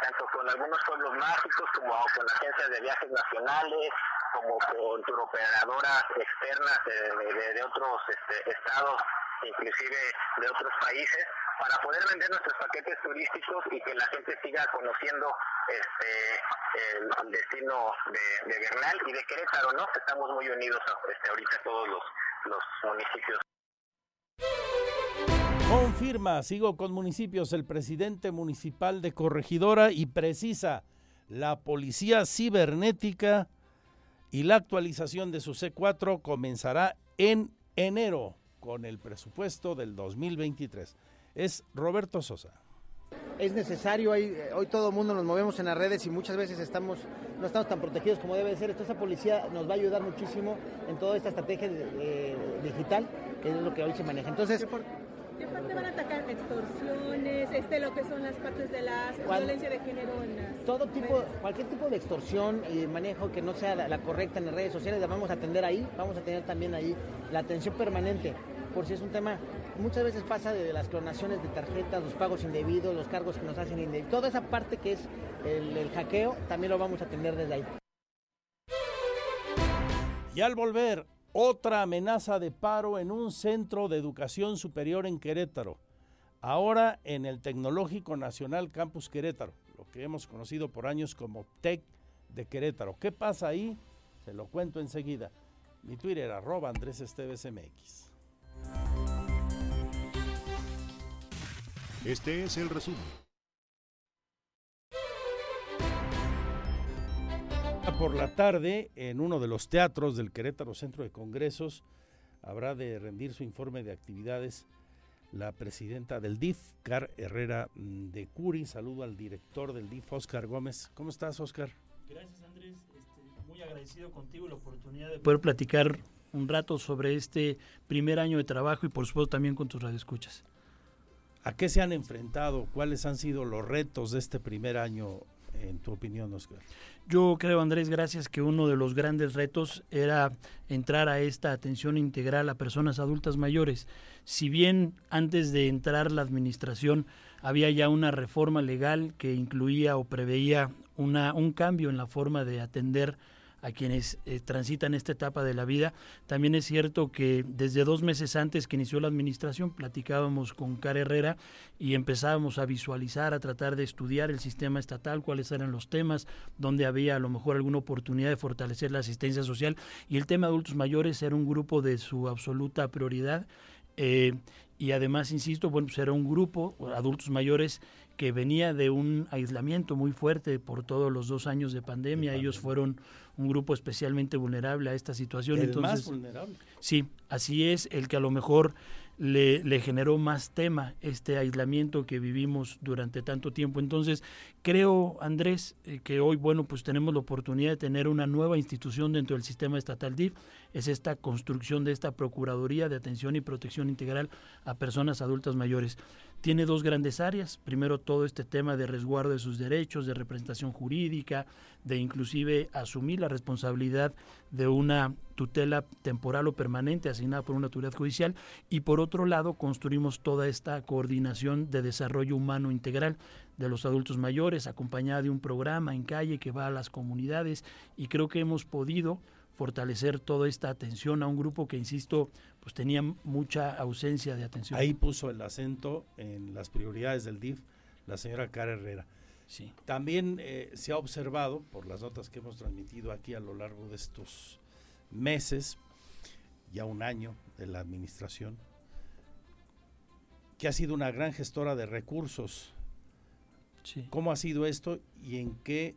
tanto con algunos pueblos mágicos como con agencias de viajes nacionales, como con turoperadora externas de, de, de otros este, estados, inclusive de otros países, para poder vender nuestros paquetes turísticos y que la gente siga conociendo este el, destino de, de, Bernal y de Querétaro, ¿no? Estamos muy unidos este, ahorita todos los, los municipios. Confirma, sigo con municipios, el presidente municipal de Corregidora y precisa, la policía cibernética y la actualización de su C4 comenzará en enero con el presupuesto del 2023. Es Roberto Sosa. Es necesario, hoy, hoy todo el mundo nos movemos en las redes y muchas veces estamos, no estamos tan protegidos como debe ser. Entonces, esa policía nos va a ayudar muchísimo en toda esta estrategia de, de, digital, que es lo que hoy se maneja. Entonces, ¿Qué parte van a atacar? ¿Extorsiones? Este, lo que son las partes de la violencia de género en las Todo tipo, cualquier tipo de extorsión y manejo que no sea la, la, correcta en las redes sociales, la vamos a atender ahí. Vamos a tener también ahí la atención permanente, por si es un tema. Muchas veces pasa de las clonaciones de tarjetas, los pagos indebidos, los cargos que nos hacen indebidos. Toda esa parte que es el, el hackeo, también lo vamos a atender desde ahí. Y al volver, otra amenaza de paro en un centro de educación superior en Querétaro. Ahora en el Tecnológico Nacional Campus Querétaro, lo que hemos conocido por años como TEC de Querétaro. ¿Qué pasa ahí? Se lo cuento enseguida. Mi Twitter, arroba Andrés Esteves MX. Este es el resumen. Por la tarde, en uno de los teatros del Querétaro Centro de Congresos, habrá de rendir su informe de actividades la presidenta del DIF, Car Herrera de Curi. Saludo al director del DIF, Oscar Gómez. ¿Cómo estás, Oscar? Gracias, Andrés. Este, muy agradecido contigo la oportunidad de poder platicar un rato sobre este primer año de trabajo y por supuesto también con tus radioescuchas. ¿A qué se han enfrentado? ¿Cuáles han sido los retos de este primer año, en tu opinión, Oscar? Yo creo, Andrés, gracias que uno de los grandes retos era entrar a esta atención integral a personas adultas mayores. Si bien antes de entrar la administración había ya una reforma legal que incluía o preveía una, un cambio en la forma de atender a quienes eh, transitan esta etapa de la vida. También es cierto que desde dos meses antes que inició la administración platicábamos con Cara Herrera y empezábamos a visualizar, a tratar de estudiar el sistema estatal, cuáles eran los temas, donde había a lo mejor alguna oportunidad de fortalecer la asistencia social y el tema de adultos mayores era un grupo de su absoluta prioridad. Eh, y además, insisto, bueno, pues era un grupo, adultos mayores, que venía de un aislamiento muy fuerte por todos los dos años de pandemia. De Ellos fueron un grupo especialmente vulnerable a esta situación. El Entonces, más vulnerable. Sí, así es, el que a lo mejor le, le, generó más tema este aislamiento que vivimos durante tanto tiempo. Entonces, creo, Andrés, eh, que hoy, bueno, pues tenemos la oportunidad de tener una nueva institución dentro del sistema estatal DIF, es esta construcción de esta Procuraduría de Atención y Protección Integral a Personas Adultas Mayores. Tiene dos grandes áreas, primero todo este tema de resguardo de sus derechos, de representación jurídica, de inclusive asumir la responsabilidad de una tutela temporal o permanente asignada por una autoridad judicial. Y por otro lado construimos toda esta coordinación de desarrollo humano integral de los adultos mayores acompañada de un programa en calle que va a las comunidades. Y creo que hemos podido fortalecer toda esta atención a un grupo que, insisto, pues tenía mucha ausencia de atención. Ahí puso el acento en las prioridades del DIF la señora Cara Herrera. Sí. También eh, se ha observado, por las notas que hemos transmitido aquí a lo largo de estos meses, ya un año de la administración, que ha sido una gran gestora de recursos. Sí. ¿Cómo ha sido esto y en qué,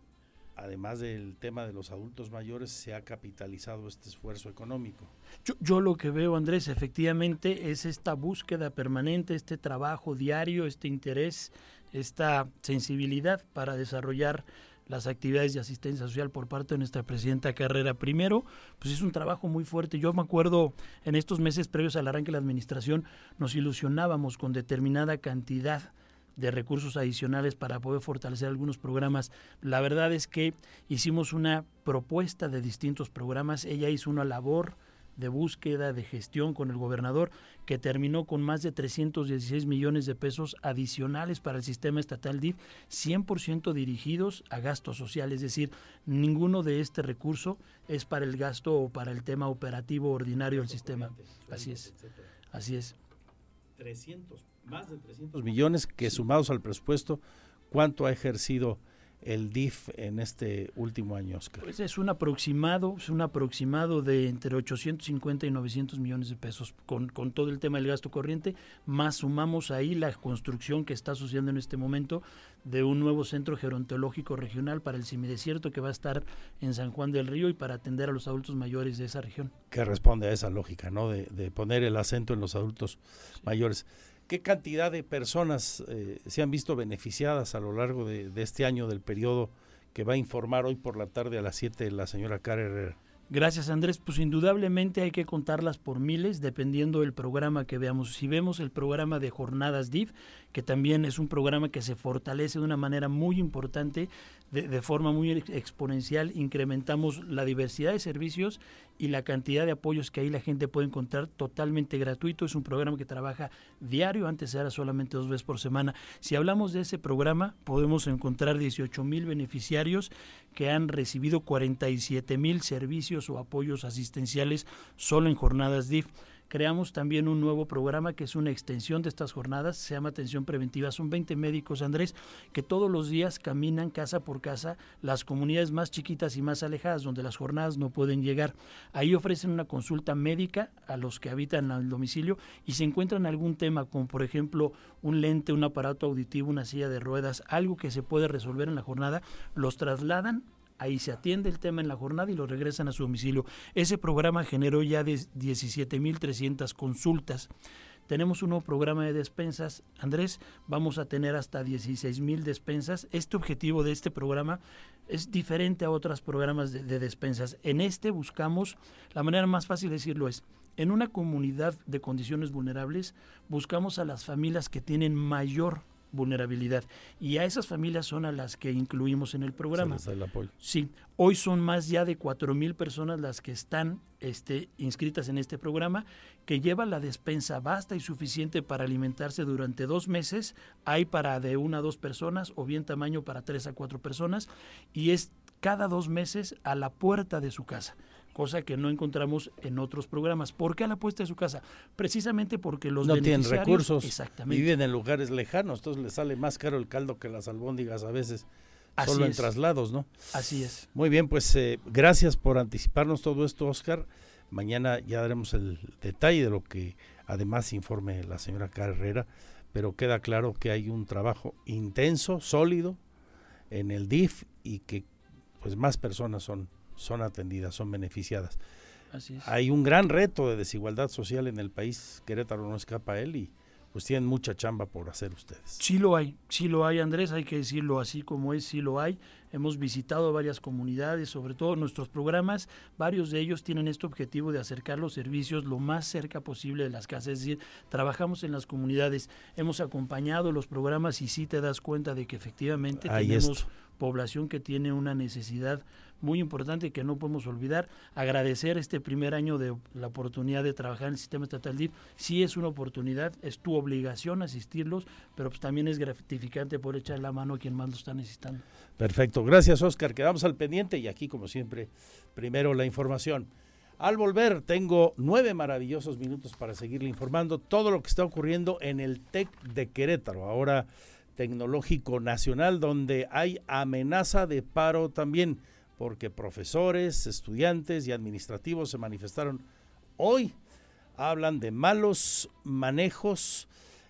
además del tema de los adultos mayores, se ha capitalizado este esfuerzo económico? Yo, yo lo que veo, Andrés, efectivamente es esta búsqueda permanente, este trabajo diario, este interés esta sensibilidad para desarrollar las actividades de asistencia social por parte de nuestra presidenta Carrera. Primero, pues es un trabajo muy fuerte. Yo me acuerdo en estos meses previos al arranque de la administración, nos ilusionábamos con determinada cantidad de recursos adicionales para poder fortalecer algunos programas. La verdad es que hicimos una propuesta de distintos programas. Ella hizo una labor de búsqueda, de gestión con el gobernador, que terminó con más de 316 millones de pesos adicionales para el sistema estatal DIF, 100% dirigidos a gastos sociales, es decir, ninguno de este recurso es para el gasto o para el tema operativo ordinario del sistema. Así es. Así es. 300, más de 300 millones que sumados al presupuesto, ¿cuánto ha ejercido el DIF en este último año, Oscar? Pues es un aproximado, es un aproximado de entre 850 y 900 millones de pesos con, con todo el tema del gasto corriente, más sumamos ahí la construcción que está sucediendo en este momento de un nuevo centro gerontológico regional para el semidesierto que va a estar en San Juan del Río y para atender a los adultos mayores de esa región. Que responde a esa lógica, ¿no? De, de poner el acento en los adultos mayores. ¿Qué cantidad de personas eh, se han visto beneficiadas a lo largo de, este año del periodo que va a informar hoy por la tarde a las 7 la señora Cara Herrera? Gracias Andrés, pues indudablemente hay que contarlas por miles dependiendo del programa que veamos. Si vemos el programa de jornadas DIF, que también es un programa que se fortalece de una manera muy importante, de, de, forma muy exponencial, incrementamos la diversidad de servicios y la cantidad de apoyos que ahí la gente puede encontrar totalmente gratuito. Es un programa que trabaja diario, antes era solamente dos veces por semana. Si hablamos de ese programa, podemos encontrar 18 mil beneficiarios que han recibido 47 mil servicios o apoyos asistenciales solo en jornadas DIF. Creamos también un nuevo programa que es una extensión de estas jornadas, se llama Atención Preventiva. Son 20 médicos, Andrés, que todos los días caminan casa por casa las comunidades más chiquitas y más alejadas, donde las jornadas no pueden llegar. Ahí ofrecen una consulta médica a los que habitan el domicilio y se encuentran algún tema, como por ejemplo un lente, un aparato auditivo, una silla de ruedas, algo que se puede resolver en la jornada, los trasladan ahí se atiende el tema en la jornada y lo regresan a su domicilio. Ese programa generó ya 17.300 consultas. Tenemos un nuevo programa de despensas. Andrés, vamos a tener hasta 16.000 despensas. Este objetivo de este programa es diferente a otros programas de, de despensas. En este buscamos, la manera más fácil de decirlo es, en una comunidad de condiciones vulnerables, buscamos a las familias que tienen mayor vulnerabilidad. Y a esas familias son a las que incluimos en el programa. el apoyo. Sí, hoy son más ya de cuatro mil personas las que están este, inscritas en este programa, que lleva la despensa basta y suficiente para alimentarse durante dos meses. Hay para de una a dos personas o bien tamaño para tres a cuatro personas y es cada dos meses a la puerta de su casa cosa que no encontramos en otros programas. ¿Por qué a la puesta de su casa? Precisamente porque los no tienen recursos exactamente. viven en lugares lejanos, entonces les sale más caro el caldo que las albóndigas a veces. Así solo en traslados, ¿no? Así es. Muy bien, pues eh, gracias por anticiparnos todo esto, Oscar. Mañana ya daremos el detalle de lo que además informe la señora Carrera, pero queda claro que hay un trabajo intenso, sólido en el DIF y que pues más personas son son atendidas, son beneficiadas. Así es. Hay un gran reto de desigualdad social en el país, Querétaro no escapa a él y pues tienen mucha chamba por hacer ustedes. Sí lo hay, sí lo hay Andrés, hay que decirlo así como es, sí lo hay. Hemos visitado varias comunidades, sobre todo nuestros programas, varios de ellos tienen este objetivo de acercar los servicios lo más cerca posible de las casas, es decir, trabajamos en las comunidades, hemos acompañado los programas y sí te das cuenta de que efectivamente Ahí tenemos esto. Población que tiene una necesidad muy importante que no podemos olvidar. Agradecer este primer año de la oportunidad de trabajar en el sistema estatal DIF. Sí es una oportunidad, es tu obligación asistirlos, pero pues también es gratificante poder echar la mano a quien más lo está necesitando. Perfecto, gracias Oscar, quedamos al pendiente y aquí como siempre, primero la información. Al volver tengo nueve maravillosos minutos para seguirle informando todo lo que está ocurriendo en el TEC de Querétaro, ahora tecnológico nacional, donde hay amenaza de paro también porque profesores, estudiantes y administrativos se manifestaron hoy. Hablan de malos manejos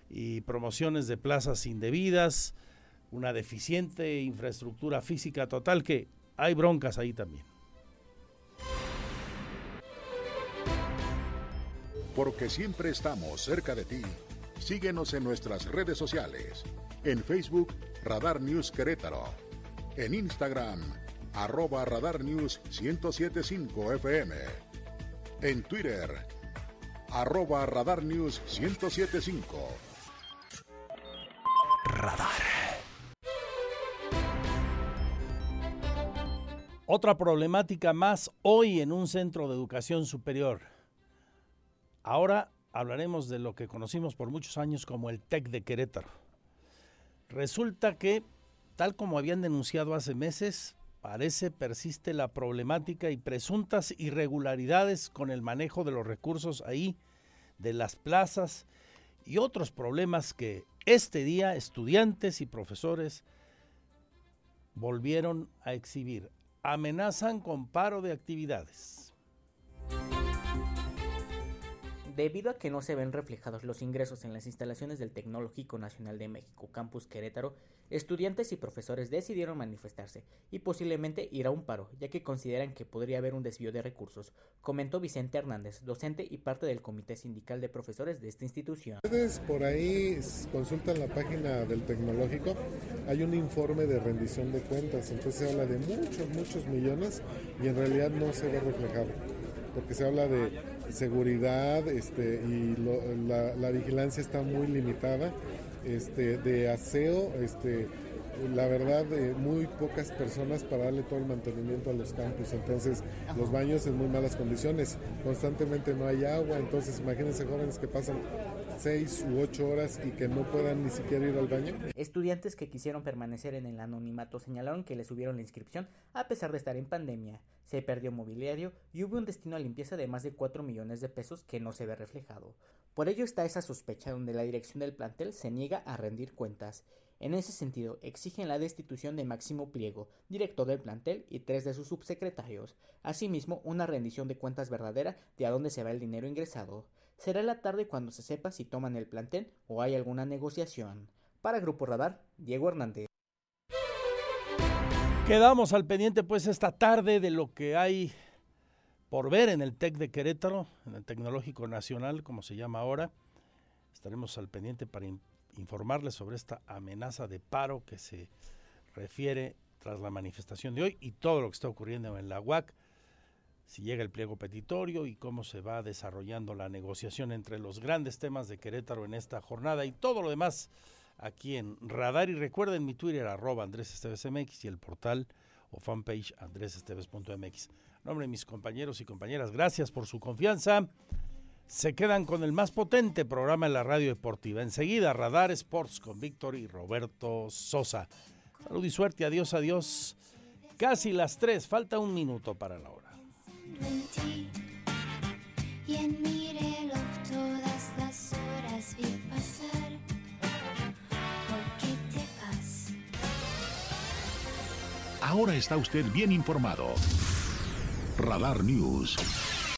y promociones de plazas indebidas, una deficiente infraestructura física total, que hay broncas ahí también. Porque siempre estamos cerca de ti, síguenos en nuestras redes sociales. En Facebook, Radar News Querétaro. En Instagram, arroba Radar News 1075 FM. En Twitter, arroba Radar News 1075. Radar. Otra problemática más hoy en un centro de educación superior. Ahora hablaremos de lo que conocimos por muchos años como el TEC de Querétaro. Resulta que, tal como habían denunciado hace meses, parece persiste la problemática y presuntas irregularidades con el manejo de los recursos ahí, de las plazas y otros problemas que este día estudiantes y profesores volvieron a exhibir. Amenazan con paro de actividades. Debido a que no se ven reflejados los ingresos en las instalaciones del Tecnológico Nacional de México Campus Querétaro, estudiantes y profesores decidieron manifestarse y posiblemente ir a un paro, ya que consideran que podría haber un desvío de recursos, comentó Vicente Hernández, docente y parte del Comité Sindical de Profesores de esta institución. Ustedes por ahí consultan la página del Tecnológico, hay un informe de rendición de cuentas, entonces se habla de muchos, muchos millones y en realidad no se ve reflejado, porque se habla de seguridad este, y la, la, vigilancia está muy limitada. Este, de aseo, este, la verdad, de muy pocas personas para darle todo el mantenimiento a los campus. Entonces, los baños en muy malas condiciones. Constantemente no hay agua. Entonces, imagínense jóvenes que pasan seis u ocho horas y que no puedan ni siquiera ir al baño. Estudiantes que quisieron permanecer en el anonimato señalaron que les subieron la inscripción a pesar de estar en pandemia. Se perdió mobiliario y hubo un destino a limpieza de más de 4 millones de pesos que no se ve reflejado. Por ello está esa sospecha donde la dirección del plantel se niega a rendir cuentas. En ese sentido, exigen la destitución de Máximo Pliego, director del plantel, y tres de sus subsecretarios. Asimismo, una rendición de cuentas verdadera de a dónde se va el dinero ingresado. Será la tarde cuando se sepa si toman el plantel o hay alguna negociación. Para Grupo Radar, Diego Hernández. Quedamos al pendiente pues esta tarde de lo que hay por ver en el TEC de Querétaro, en el Tecnológico Nacional, como se llama ahora. Estaremos al pendiente para informarles sobre esta amenaza de paro que se refiere tras la manifestación de hoy y todo lo que está ocurriendo en la UAC si llega el pliego petitorio y cómo se va desarrollando la negociación entre los grandes temas de Querétaro en esta jornada y todo lo demás aquí en Radar. Y recuerden mi Twitter, arroba Andrés Esteves MX y el portal o fanpage andresesteves.mx. nombre de mis compañeros y compañeras, gracias por su confianza. Se quedan con el más potente programa de la radio deportiva. Enseguida, Radar Sports con Víctor y Roberto Sosa. Salud y suerte, adiós, adiós. Casi las tres, falta un minuto para la hora Ahora está usted bien informado. Radar News.